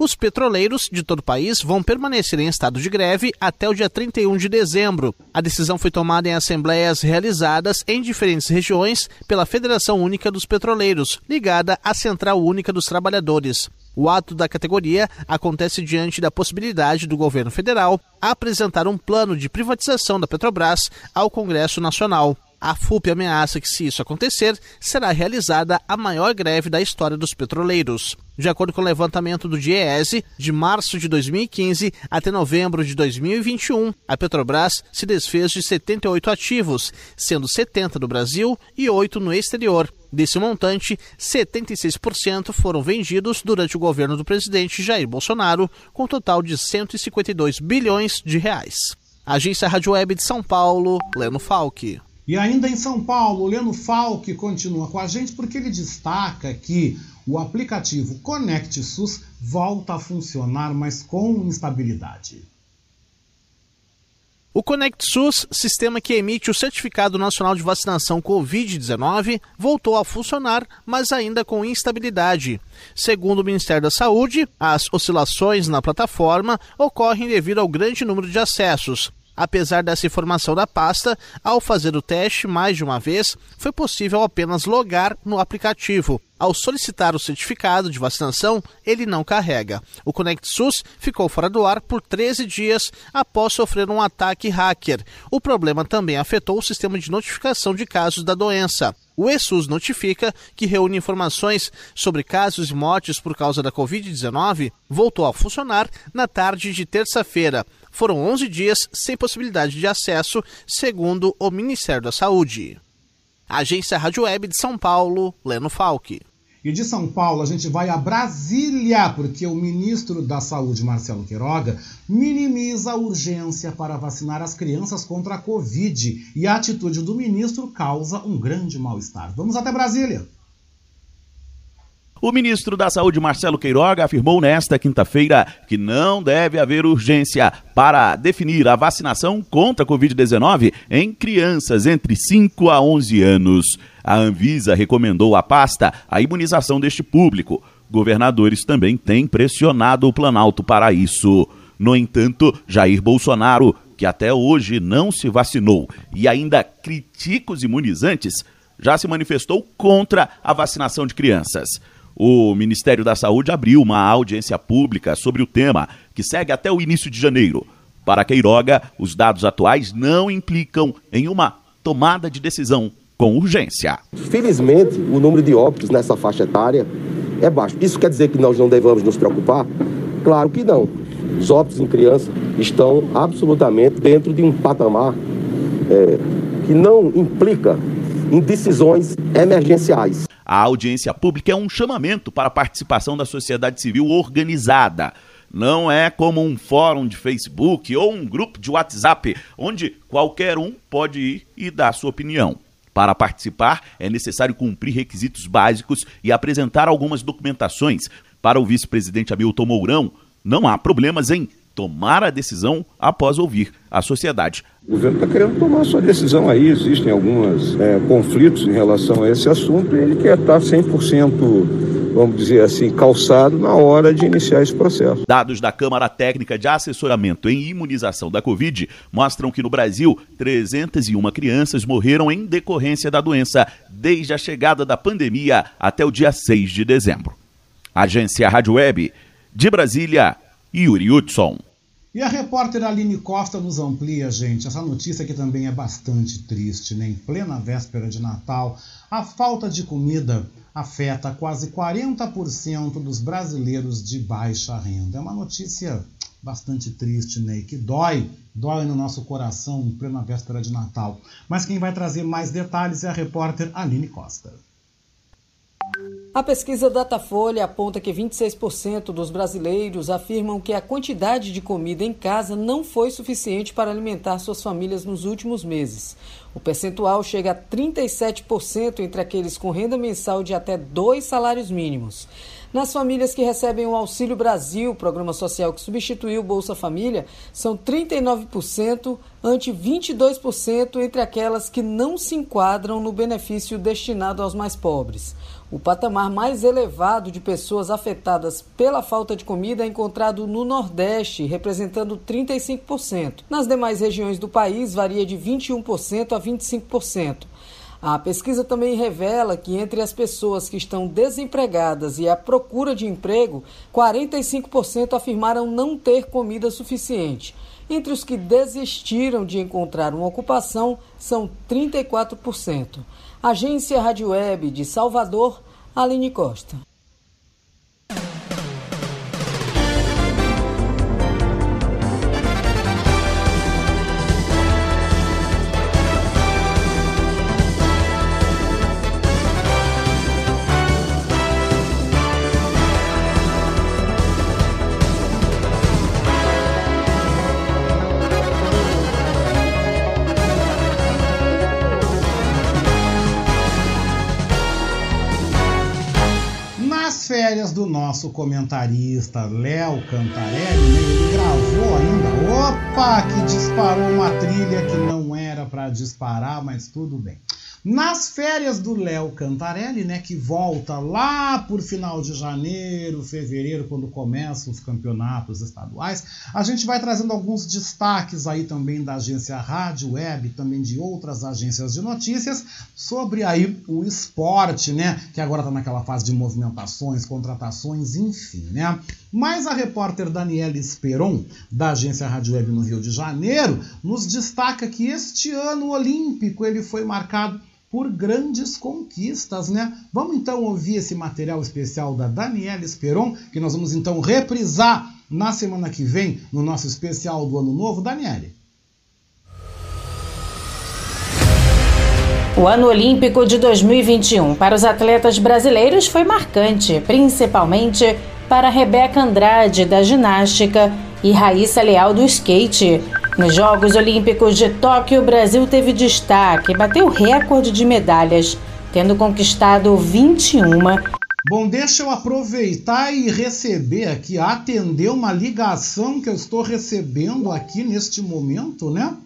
Os petroleiros de todo o país vão permanecer em estado de greve até o dia 31 de dezembro. A decisão foi tomada em assembleias realizadas em diferentes regiões pela Federação Única dos Petroleiros, ligada à Central Única dos Trabalhadores. O ato da categoria acontece diante da possibilidade do governo federal apresentar um plano de privatização da Petrobras ao Congresso Nacional. A FUP ameaça que, se isso acontecer, será realizada a maior greve da história dos petroleiros. De acordo com o levantamento do DIEESE, de março de 2015 até novembro de 2021, a Petrobras se desfez de 78 ativos, sendo 70 no Brasil e 8 no exterior. Desse montante, 76% foram vendidos durante o governo do presidente Jair Bolsonaro, com um total de 152 bilhões de reais. Agência Rádio Web de São Paulo, Leno Falque. E ainda em São Paulo, o Leno Falck continua com a gente porque ele destaca que o aplicativo Conect SUS volta a funcionar, mas com instabilidade. O Conect SUS, sistema que emite o Certificado Nacional de Vacinação Covid-19, voltou a funcionar, mas ainda com instabilidade. Segundo o Ministério da Saúde, as oscilações na plataforma ocorrem devido ao grande número de acessos, Apesar dessa informação da pasta, ao fazer o teste mais de uma vez, foi possível apenas logar no aplicativo. Ao solicitar o certificado de vacinação, ele não carrega. O Conect SUS ficou fora do ar por 13 dias após sofrer um ataque hacker. O problema também afetou o sistema de notificação de casos da doença. O ESUS notifica que reúne informações sobre casos e mortes por causa da Covid-19 voltou a funcionar na tarde de terça-feira. Foram 11 dias sem possibilidade de acesso, segundo o Ministério da Saúde. Agência Rádio Web de São Paulo, Leno Falque. E de São Paulo a gente vai a Brasília, porque o ministro da Saúde, Marcelo Queiroga, minimiza a urgência para vacinar as crianças contra a Covid. E a atitude do ministro causa um grande mal-estar. Vamos até Brasília. O ministro da Saúde, Marcelo Queiroga, afirmou nesta quinta-feira que não deve haver urgência para definir a vacinação contra a Covid-19 em crianças entre 5 a 11 anos. A Anvisa recomendou à pasta a imunização deste público. Governadores também têm pressionado o Planalto para isso. No entanto, Jair Bolsonaro, que até hoje não se vacinou e ainda critica os imunizantes, já se manifestou contra a vacinação de crianças o Ministério da Saúde abriu uma audiência pública sobre o tema, que segue até o início de janeiro. Para Queiroga, os dados atuais não implicam em uma tomada de decisão com urgência. Felizmente, o número de óbitos nessa faixa etária é baixo. Isso quer dizer que nós não devamos nos preocupar? Claro que não. Os óbitos em criança estão absolutamente dentro de um patamar é, que não implica em decisões emergenciais. A audiência pública é um chamamento para a participação da sociedade civil organizada. Não é como um fórum de Facebook ou um grupo de WhatsApp, onde qualquer um pode ir e dar sua opinião. Para participar, é necessário cumprir requisitos básicos e apresentar algumas documentações. Para o vice-presidente Hamilton Mourão, não há problemas em tomar a decisão após ouvir a sociedade. O governo está querendo tomar sua decisão aí, existem alguns é, conflitos em relação a esse assunto e ele quer estar 100%, vamos dizer assim, calçado na hora de iniciar esse processo. Dados da Câmara Técnica de Assessoramento em Imunização da Covid mostram que no Brasil, 301 crianças morreram em decorrência da doença desde a chegada da pandemia até o dia 6 de dezembro. Agência Rádio Web, de Brasília, Yuri Hudson. E a repórter Aline Costa nos amplia, gente. Essa notícia aqui também é bastante triste, né? Em plena véspera de Natal, a falta de comida afeta quase 40% dos brasileiros de baixa renda. É uma notícia bastante triste, né? Que dói, dói no nosso coração em plena véspera de Natal. Mas quem vai trazer mais detalhes é a repórter Aline Costa. A pesquisa Datafolha aponta que 26% dos brasileiros afirmam que a quantidade de comida em casa não foi suficiente para alimentar suas famílias nos últimos meses. O percentual chega a 37% entre aqueles com renda mensal de até dois salários mínimos. Nas famílias que recebem o Auxílio Brasil, programa social que substituiu o Bolsa Família, são 39% ante 22% entre aquelas que não se enquadram no benefício destinado aos mais pobres. O patamar mais elevado de pessoas afetadas pela falta de comida é encontrado no Nordeste, representando 35%. Nas demais regiões do país, varia de 21% a 25%. A pesquisa também revela que entre as pessoas que estão desempregadas e à procura de emprego, 45% afirmaram não ter comida suficiente. Entre os que desistiram de encontrar uma ocupação, são 34%. Agência Rádio Web de Salvador, Aline Costa. Férias do nosso comentarista Léo Cantarelli, né? ele gravou ainda. Opa, que disparou uma trilha que não era para disparar, mas tudo bem. Nas férias do Léo Cantarelli, né, que volta lá por final de janeiro, fevereiro, quando começam os campeonatos estaduais, a gente vai trazendo alguns destaques aí também da agência Rádio Web, também de outras agências de notícias, sobre aí o esporte, né, que agora está naquela fase de movimentações, contratações, enfim, né. Mas a repórter Daniela Esperon, da agência Rádio Web no Rio de Janeiro, nos destaca que este ano olímpico ele foi marcado por grandes conquistas, né? Vamos então ouvir esse material especial da Daniela Esperon, que nós vamos então reprisar na semana que vem, no nosso especial do Ano Novo. Daniele. O ano olímpico de 2021 para os atletas brasileiros foi marcante, principalmente para Rebeca Andrade, da ginástica, e Raíssa Leal, do skate. Nos Jogos Olímpicos de Tóquio, o Brasil teve destaque, bateu recorde de medalhas, tendo conquistado 21. Bom, deixa eu aproveitar e receber aqui, atender uma ligação que eu estou recebendo aqui neste momento, né?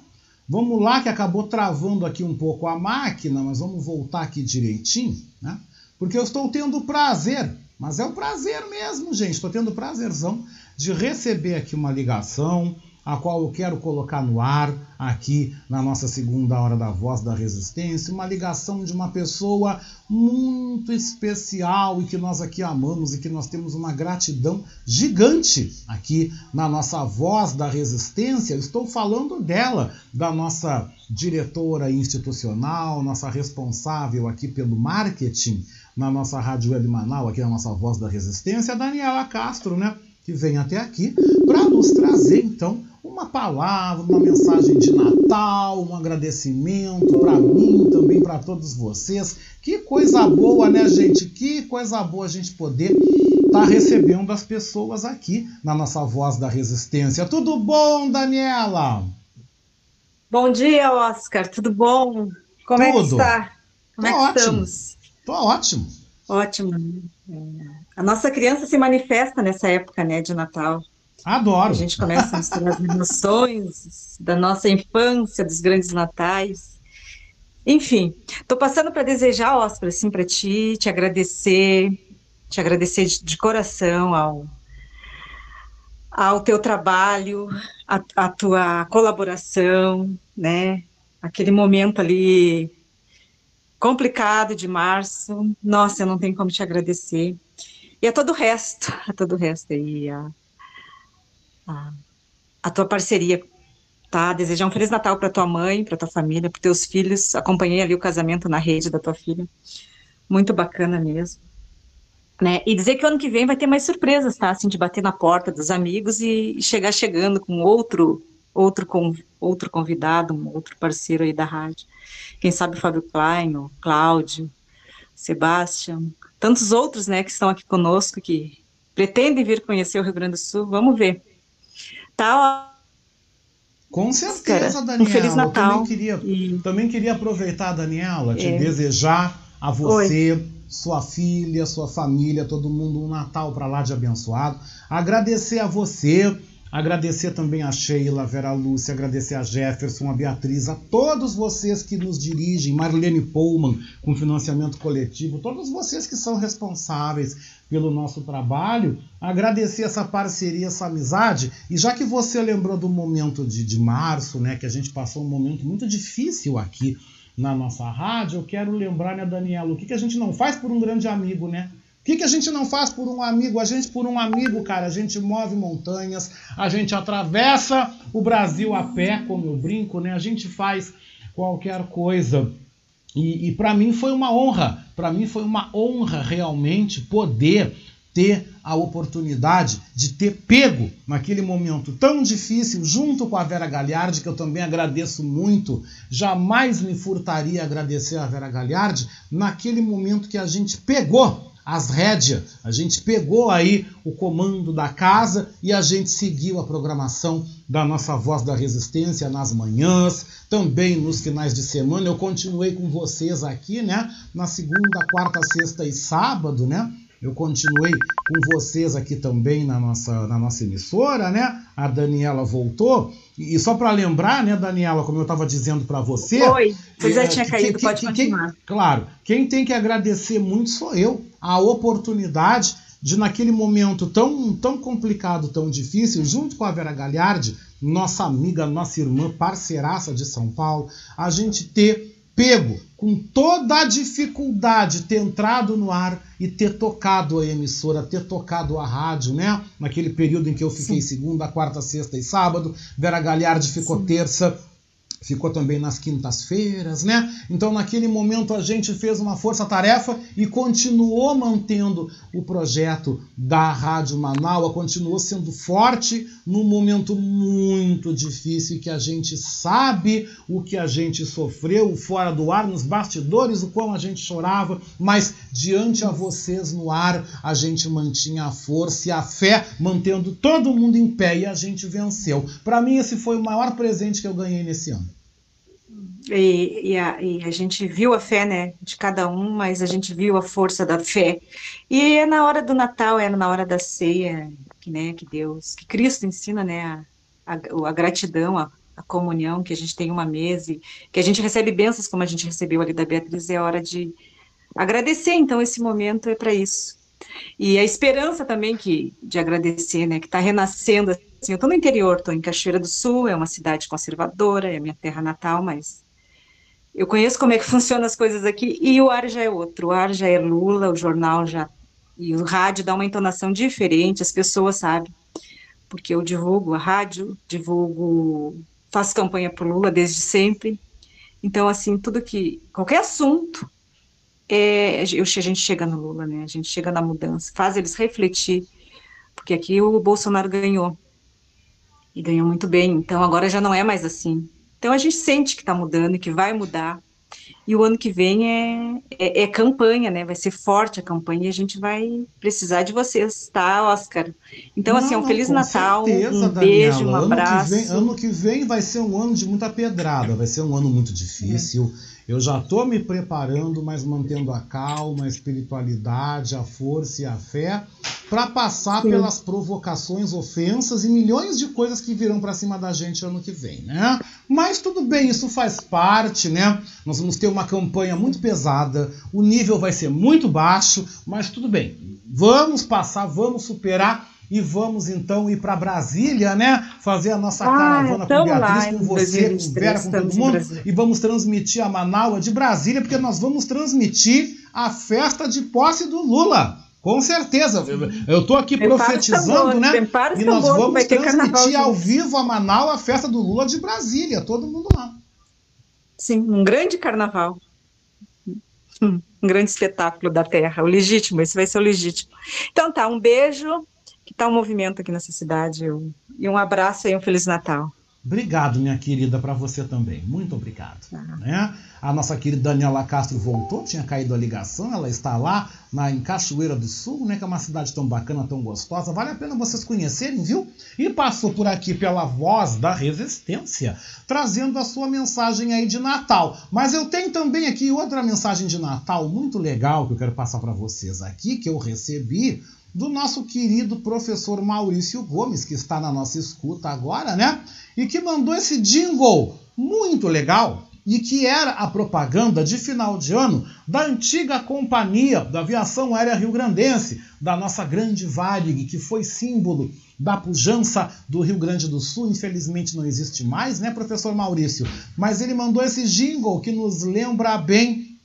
Vamos lá, que acabou travando aqui um pouco a máquina, mas vamos voltar aqui direitinho, né? Porque eu estou tendo prazer, mas é o prazer mesmo, gente, estou tendo prazerzão de receber aqui uma ligação a qual eu quero colocar no ar aqui na nossa segunda hora da Voz da Resistência, uma ligação de uma pessoa muito especial e que nós aqui amamos e que nós temos uma gratidão gigante aqui na nossa Voz da Resistência. Estou falando dela, da nossa diretora institucional, nossa responsável aqui pelo marketing na nossa Rádio Web Manaus, aqui na nossa Voz da Resistência, Daniela Castro, né? Que vem até aqui para nos trazer então uma palavra, uma mensagem de Natal, um agradecimento para mim, também para todos vocês. Que coisa boa, né, gente? Que coisa boa a gente poder estar tá recebendo as pessoas aqui na nossa Voz da Resistência. Tudo bom, Daniela? Bom dia, Oscar. Tudo bom? Como Tudo. é que está? Como Tô é que ótimo. estamos? Tô ótimo. Ótimo. A nossa criança se manifesta nessa época, né, de Natal. Adoro. A gente começa a misturar as emoções da nossa infância, dos grandes natais. Enfim, estou passando para desejar, Oscar, assim, para ti, te agradecer, te agradecer de, de coração ao, ao teu trabalho, a, a tua colaboração, né? Aquele momento ali complicado de março. Nossa, eu não tenho como te agradecer. E a todo o resto, a todo o resto aí, a, a, a tua parceria, tá? Desejar um Feliz Natal para tua mãe, para tua família, para teus filhos. Acompanhei ali o casamento na rede da tua filha. Muito bacana mesmo. Né? E dizer que o ano que vem vai ter mais surpresas, tá? Assim, de bater na porta dos amigos e, e chegar chegando com outro outro com outro convidado, um outro parceiro aí da rádio quem sabe o Fábio Klein, o Cláudio, Sebastião, tantos outros, né, que estão aqui conosco, que pretendem vir conhecer o Rio Grande do Sul, vamos ver. Tá, com certeza, Daniela. Um Feliz Natal. Eu também queria, e... também queria aproveitar, Daniela, te é. desejar a você, Oi. sua filha, sua família, todo mundo um Natal para lá de abençoado. Agradecer a você Agradecer também a Sheila, a Vera Lúcia, agradecer a Jefferson, a Beatriz, a todos vocês que nos dirigem, Marlene Pullman, com financiamento coletivo, todos vocês que são responsáveis pelo nosso trabalho, agradecer essa parceria, essa amizade. E já que você lembrou do momento de, de março, né, que a gente passou um momento muito difícil aqui na nossa rádio, eu quero lembrar, né, Daniela, o que, que a gente não faz por um grande amigo, né? O que, que a gente não faz por um amigo? A gente, por um amigo, cara, a gente move montanhas, a gente atravessa o Brasil a pé, como eu brinco, né? A gente faz qualquer coisa. E, e para mim foi uma honra, para mim foi uma honra realmente poder ter a oportunidade de ter pego naquele momento tão difícil, junto com a Vera Galhardi, que eu também agradeço muito, jamais me furtaria agradecer a Vera Galhardi, naquele momento que a gente pegou as rédeas. A gente pegou aí o comando da casa e a gente seguiu a programação da nossa Voz da Resistência nas manhãs, também nos finais de semana. Eu continuei com vocês aqui, né? Na segunda, quarta, sexta e sábado, né? Eu continuei com vocês aqui também na nossa, na nossa emissora, né? A Daniela voltou. E só para lembrar, né, Daniela, como eu estava dizendo para você. Oi, você já é, tinha caído, que, pode que, continuar. Quem, claro, quem tem que agradecer muito sou eu. A oportunidade de, naquele momento tão, tão complicado, tão difícil, junto com a Vera Galhardi, nossa amiga, nossa irmã, parceiraça de São Paulo, a gente ter pego com toda a dificuldade ter entrado no ar e ter tocado a emissora, ter tocado a rádio, né? Naquele período em que eu fiquei Sim. segunda, quarta, sexta e sábado, Vera Galhardi ficou Sim. terça, ficou também nas quintas-feiras, né? Então, naquele momento, a gente fez uma força-tarefa e continuou mantendo o projeto da Rádio Manaus, continuou sendo forte num momento muito difícil que a gente sabe o que a gente sofreu fora do ar, nos bastidores, o quão a gente chorava, mas diante a vocês no ar, a gente mantinha a força e a fé, mantendo todo mundo em pé e a gente venceu. Para mim, esse foi o maior presente que eu ganhei nesse ano. E, e, a, e, a, gente viu a fé, né, de cada um, mas a gente viu a força da fé. E é na hora do Natal, é na hora da ceia, que, né, que Deus, que Cristo ensina, né, a, a, a gratidão, a, a, comunhão, que a gente tem uma mesa, e que a gente recebe bênçãos como a gente recebeu ali da Beatriz, é hora de agradecer, então esse momento é para isso. E a esperança também que de agradecer, né, que está renascendo, assim, eu estou no interior, estou em Cachoeira do Sul, é uma cidade conservadora, é minha terra natal, mas eu conheço como é que funcionam as coisas aqui e o ar já é outro. O ar já é Lula, o jornal já e o rádio dá uma entonação diferente, as pessoas sabem. Porque eu divulgo a rádio, divulgo, faço campanha por Lula desde sempre. Então, assim, tudo que qualquer assunto é, a gente chega no Lula, né? A gente chega na mudança, faz eles refletir porque aqui o Bolsonaro ganhou. E ganhou muito bem, então agora já não é mais assim. Então a gente sente que está mudando e que vai mudar. E o ano que vem é, é, é, campanha, né? Vai ser forte a campanha e a gente vai precisar de vocês, tá, Oscar? Então, assim, não, assim, um Feliz Natal, certeza, um beijo, Daniela. um abraço. Ano que, vem, ano que vem vai ser um ano de muita pedrada, vai ser um ano muito difícil. É eu já estou me preparando, mas mantendo a calma, a espiritualidade, a força e a fé, para passar Sim. pelas provocações, ofensas e milhões de coisas que virão para cima da gente ano que vem, né? Mas tudo bem, isso faz parte, né? Nós vamos ter uma campanha muito pesada, o nível vai ser muito baixo, mas tudo bem. Vamos passar, vamos superar e vamos então ir para Brasília, né? Fazer a nossa ah, caravana com Beatriz, com você, com Vera, com todo mundo. E vamos transmitir a Manaus de Brasília, porque nós vamos transmitir a festa de posse do Lula. Com certeza. Eu estou aqui profetizando, né? E nós vamos transmitir ao vivo a Manaus a festa do Lula de Brasília. Todo mundo lá. Sim, um grande carnaval. Um grande espetáculo da terra. O legítimo, esse vai ser o legítimo. Então tá, um beijo que está o um movimento aqui nessa cidade. E um abraço e um Feliz Natal. Obrigado, minha querida, para você também. Muito obrigado. Ah. Né? A nossa querida Daniela Castro voltou, tinha caído a ligação, ela está lá na, em Cachoeira do Sul, né? Que é uma cidade tão bacana, tão gostosa. Vale a pena vocês conhecerem, viu? E passou por aqui pela voz da resistência, trazendo a sua mensagem aí de Natal. Mas eu tenho também aqui outra mensagem de Natal muito legal que eu quero passar para vocês aqui, que eu recebi do nosso querido professor Maurício Gomes, que está na nossa escuta agora, né? E que mandou esse jingle muito legal e que era a propaganda de final de ano da antiga companhia da aviação aérea rio-grandense, da nossa grande Varig, que foi símbolo da pujança do Rio Grande do Sul. Infelizmente não existe mais, né, professor Maurício? Mas ele mandou esse jingle que nos lembra bem,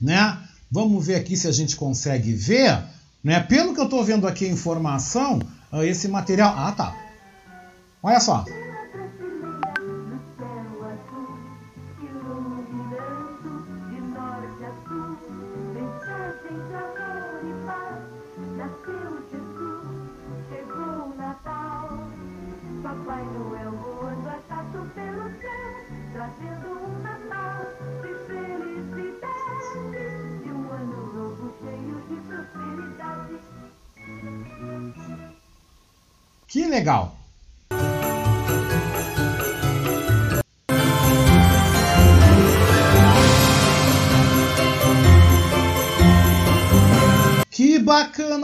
né? Vamos ver aqui se a gente consegue ver. Né? Pelo que eu estou vendo aqui a informação, ah, esse material. Ah, tá. Olha só. Legal!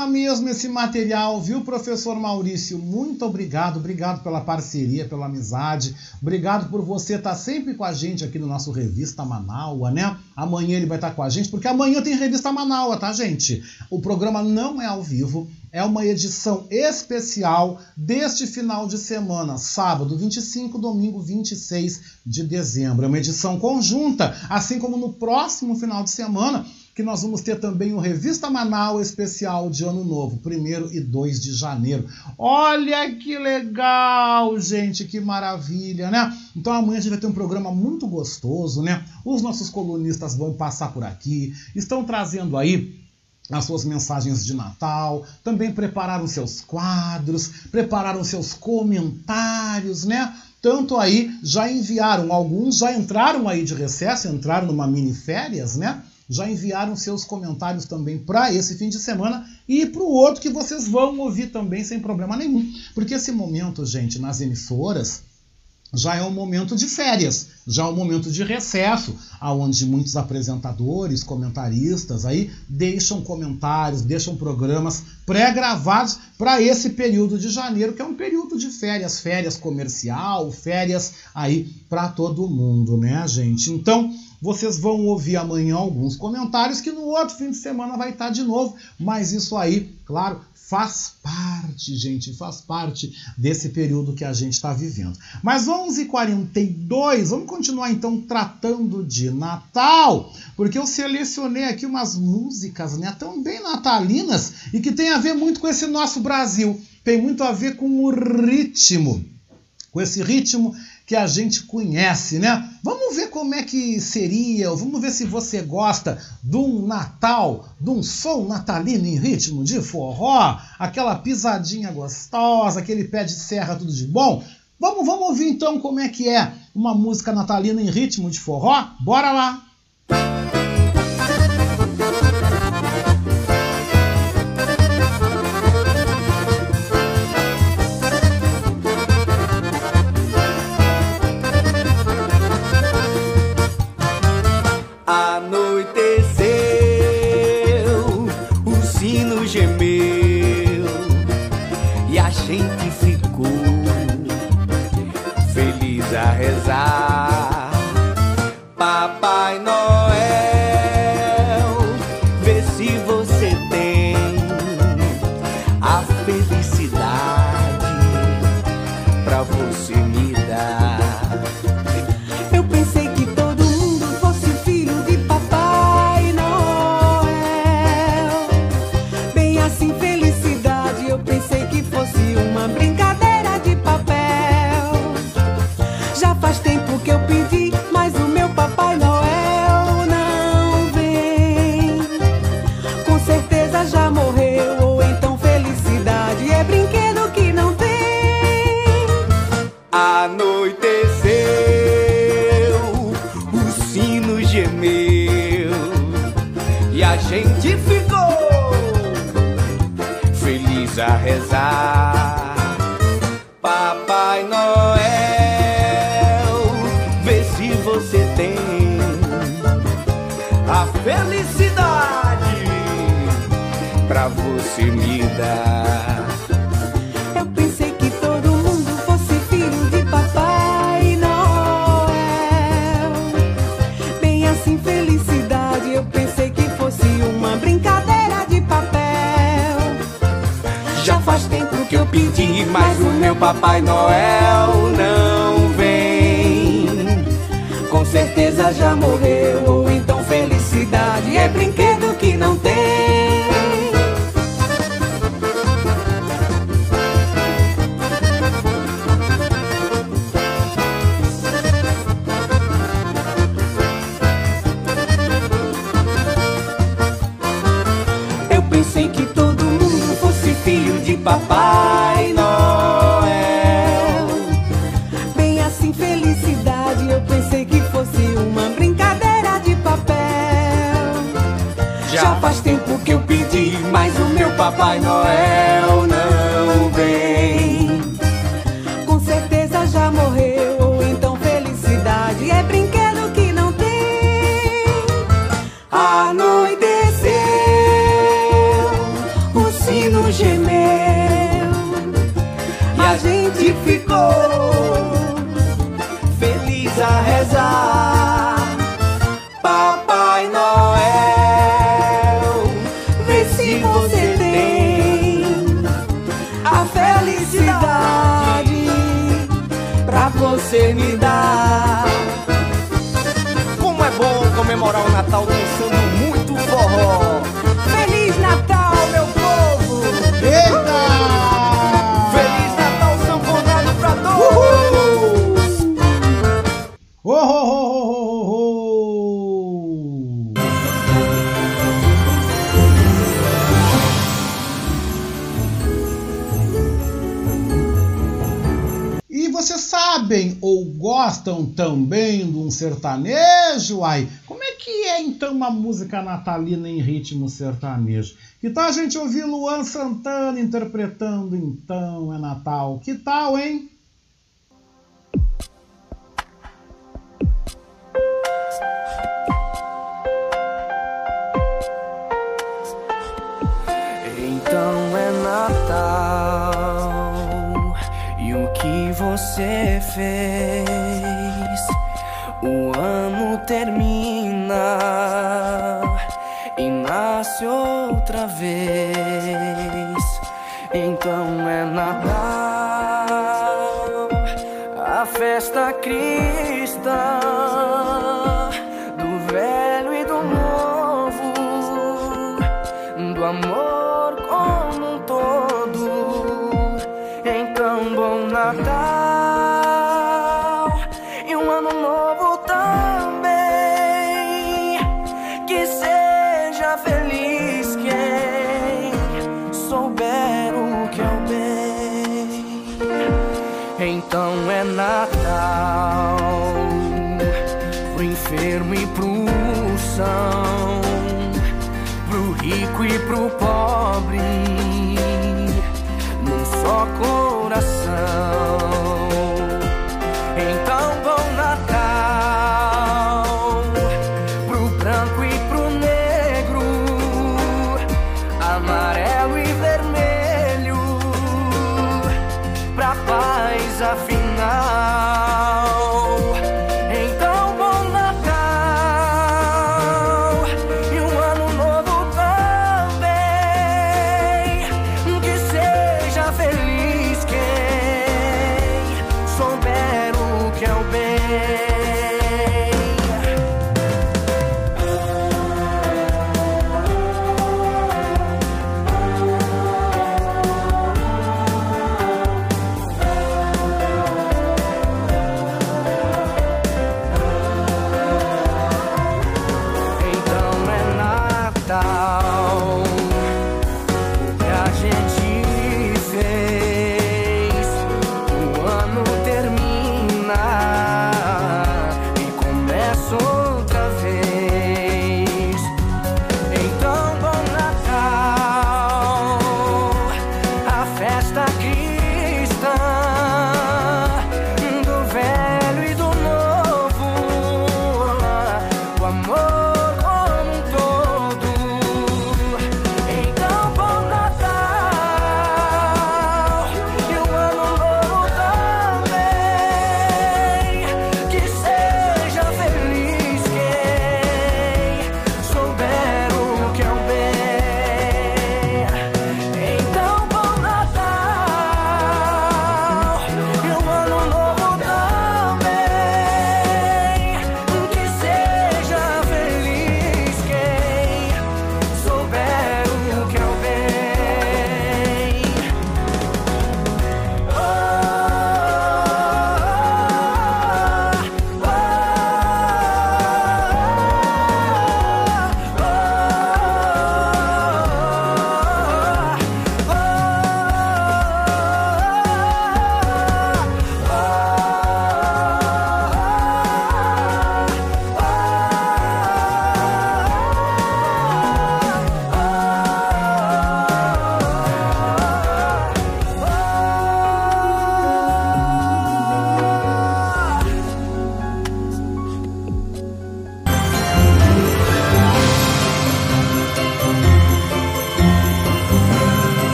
Bacana mesmo esse material, viu, professor Maurício? Muito obrigado, obrigado pela parceria, pela amizade, obrigado por você estar sempre com a gente aqui no nosso Revista Manaua, né? Amanhã ele vai estar com a gente, porque amanhã tem Revista Manaua, tá, gente? O programa não é ao vivo, é uma edição especial deste final de semana, sábado 25, domingo 26 de dezembro. É uma edição conjunta, assim como no próximo final de semana que nós vamos ter também o Revista Manaus especial de Ano Novo, 1 e 2 de janeiro. Olha que legal, gente, que maravilha, né? Então amanhã a gente vai ter um programa muito gostoso, né? Os nossos colunistas vão passar por aqui, estão trazendo aí as suas mensagens de Natal, também prepararam seus quadros, prepararam seus comentários, né? Tanto aí já enviaram, alguns já entraram aí de recesso, entraram numa mini férias, né? Já enviaram seus comentários também para esse fim de semana e para o outro que vocês vão ouvir também sem problema nenhum. Porque esse momento, gente, nas emissoras, já é um momento de férias, já é um momento de recesso, aonde muitos apresentadores, comentaristas aí deixam comentários, deixam programas pré-gravados para esse período de janeiro, que é um período de férias, férias comercial, férias aí para todo mundo, né, gente? Então, vocês vão ouvir amanhã alguns comentários que no outro fim de semana vai estar de novo, mas isso aí, claro, faz parte, gente, faz parte desse período que a gente está vivendo. Mas 11h42, vamos continuar então tratando de Natal, porque eu selecionei aqui umas músicas, né, tão bem natalinas e que tem a ver muito com esse nosso Brasil, tem muito a ver com o ritmo, com esse ritmo que a gente conhece, né? Vamos ver como é que seria, vamos ver se você gosta de um Natal, de um som natalino em ritmo de forró, aquela pisadinha gostosa, aquele pé de serra, tudo de bom. Vamos, vamos ouvir então como é que é uma música natalina em ritmo de forró? Bora lá! já morreu, ou então felicidade é brinquedo que não tem. Papai Noel. também de um sertanejo, ai. Como é que é então uma música natalina em ritmo sertanejo? Que tal a gente ouvir Luan Santana interpretando Então é Natal? Que tal, hein? Então é Natal e o que você fez? O ano termina e nasce outra vez. Então é Natal, a festa cristã.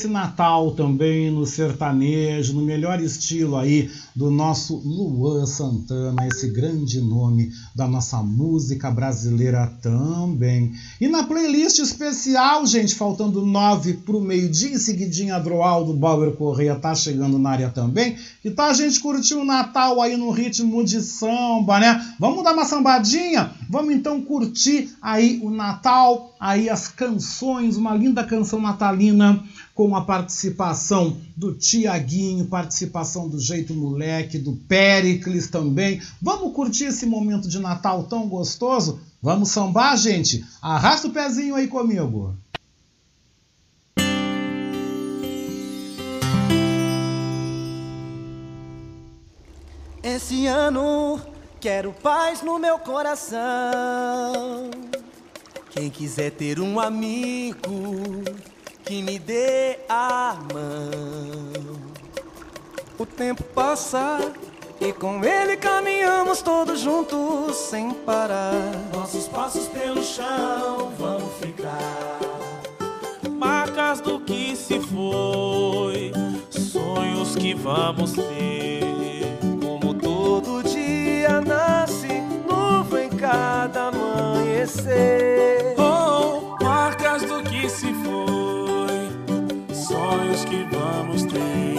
Esse Natal também no sertanejo, no melhor estilo aí do nosso Luan Santana, esse grande nome da nossa música brasileira também. E na playlist especial, gente, faltando nove pro meio-dia, em seguidinha, Adroaldo Bauer Correia tá chegando na área também. Que tal a gente curtir o Natal aí no ritmo de samba, né? Vamos dar uma sambadinha? Vamos então curtir aí o Natal, aí as canções, uma linda canção natalina com a participação do Tiaguinho, participação do Jeito Moleque, do Pericles também. Vamos curtir esse momento de Natal tão gostoso? Vamos sambar, gente? Arrasta o pezinho aí comigo. Esse ano quero paz no meu coração. Quem quiser ter um amigo que me dê a mão. O tempo passa e com ele caminhamos todos juntos sem parar. Nossos passos pelo chão vão ficar. Marcas do que se foi, sonhos que vamos ter. Como todo dia nasce nuvem em cada amanhecer. Oh, marcas do que se foi, sonhos que vamos ter.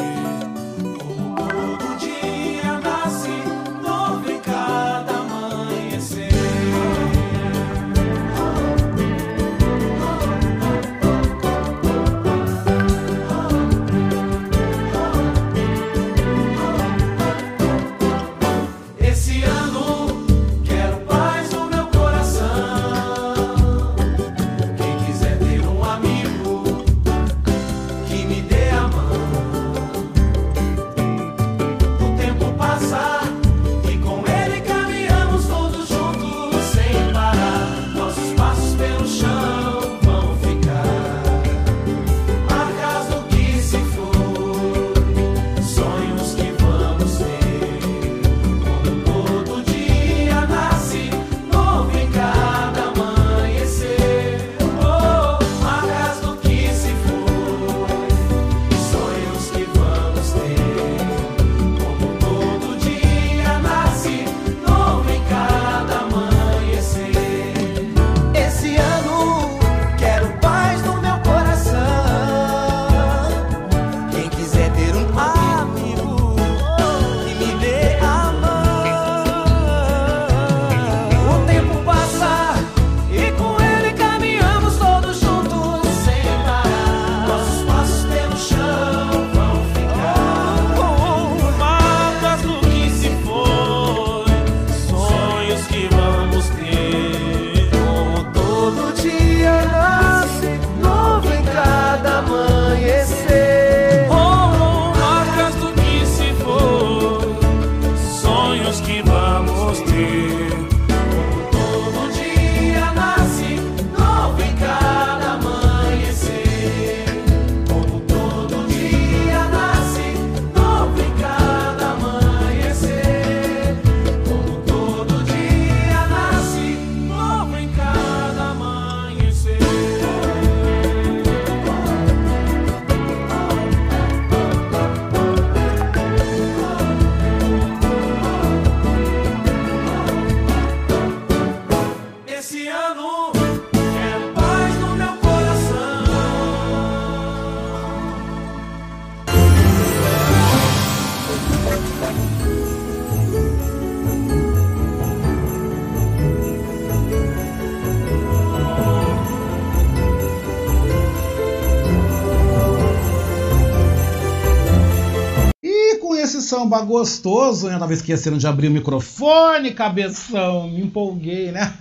Samba gostoso, eu tava esquecendo de abrir o microfone, cabeção, me empolguei, né?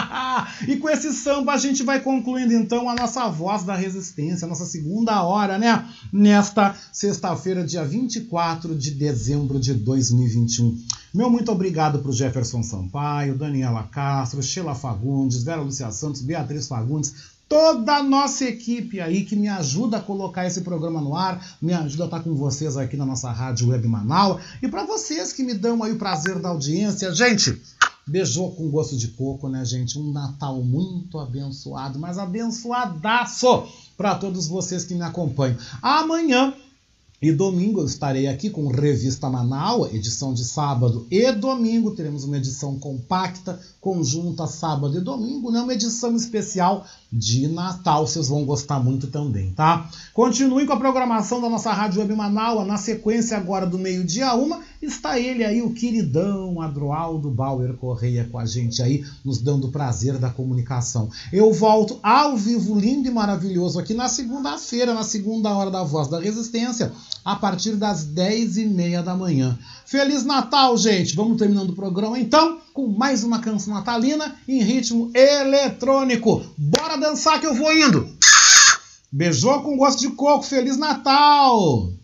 e com esse samba a gente vai concluindo então a nossa voz da resistência, a nossa segunda hora, né? Nesta sexta-feira, dia 24 de dezembro de 2021. Meu muito obrigado pro Jefferson Sampaio, Daniela Castro, Sheila Fagundes, Vera Lúcia Santos, Beatriz Fagundes, toda a nossa equipe aí que me ajuda a colocar esse programa no ar, me ajuda a estar com vocês aqui na nossa rádio Web Manaus e para vocês que me dão aí o prazer da audiência, gente. Beijou com gosto de coco, né, gente? Um Natal muito abençoado, mas abençoadaço para todos vocês que me acompanham. Amanhã e domingo eu estarei aqui com Revista Manaus, edição de sábado e domingo. Teremos uma edição compacta, conjunta, sábado e domingo, né? Uma edição especial de Natal. Vocês vão gostar muito também, tá? Continuem com a programação da nossa Rádio Web Manaus. Na sequência agora do meio-dia uma, está ele aí, o queridão Adroaldo Bauer Correia com a gente aí, nos dando o prazer da comunicação. Eu volto ao vivo, lindo e maravilhoso aqui na segunda-feira, na segunda hora da Voz da Resistência, a partir das 10h30 da manhã. Feliz Natal, gente! Vamos terminando o programa então com mais uma canção natalina em ritmo eletrônico. Bora dançar que eu vou indo! Beijou com gosto de coco, Feliz Natal!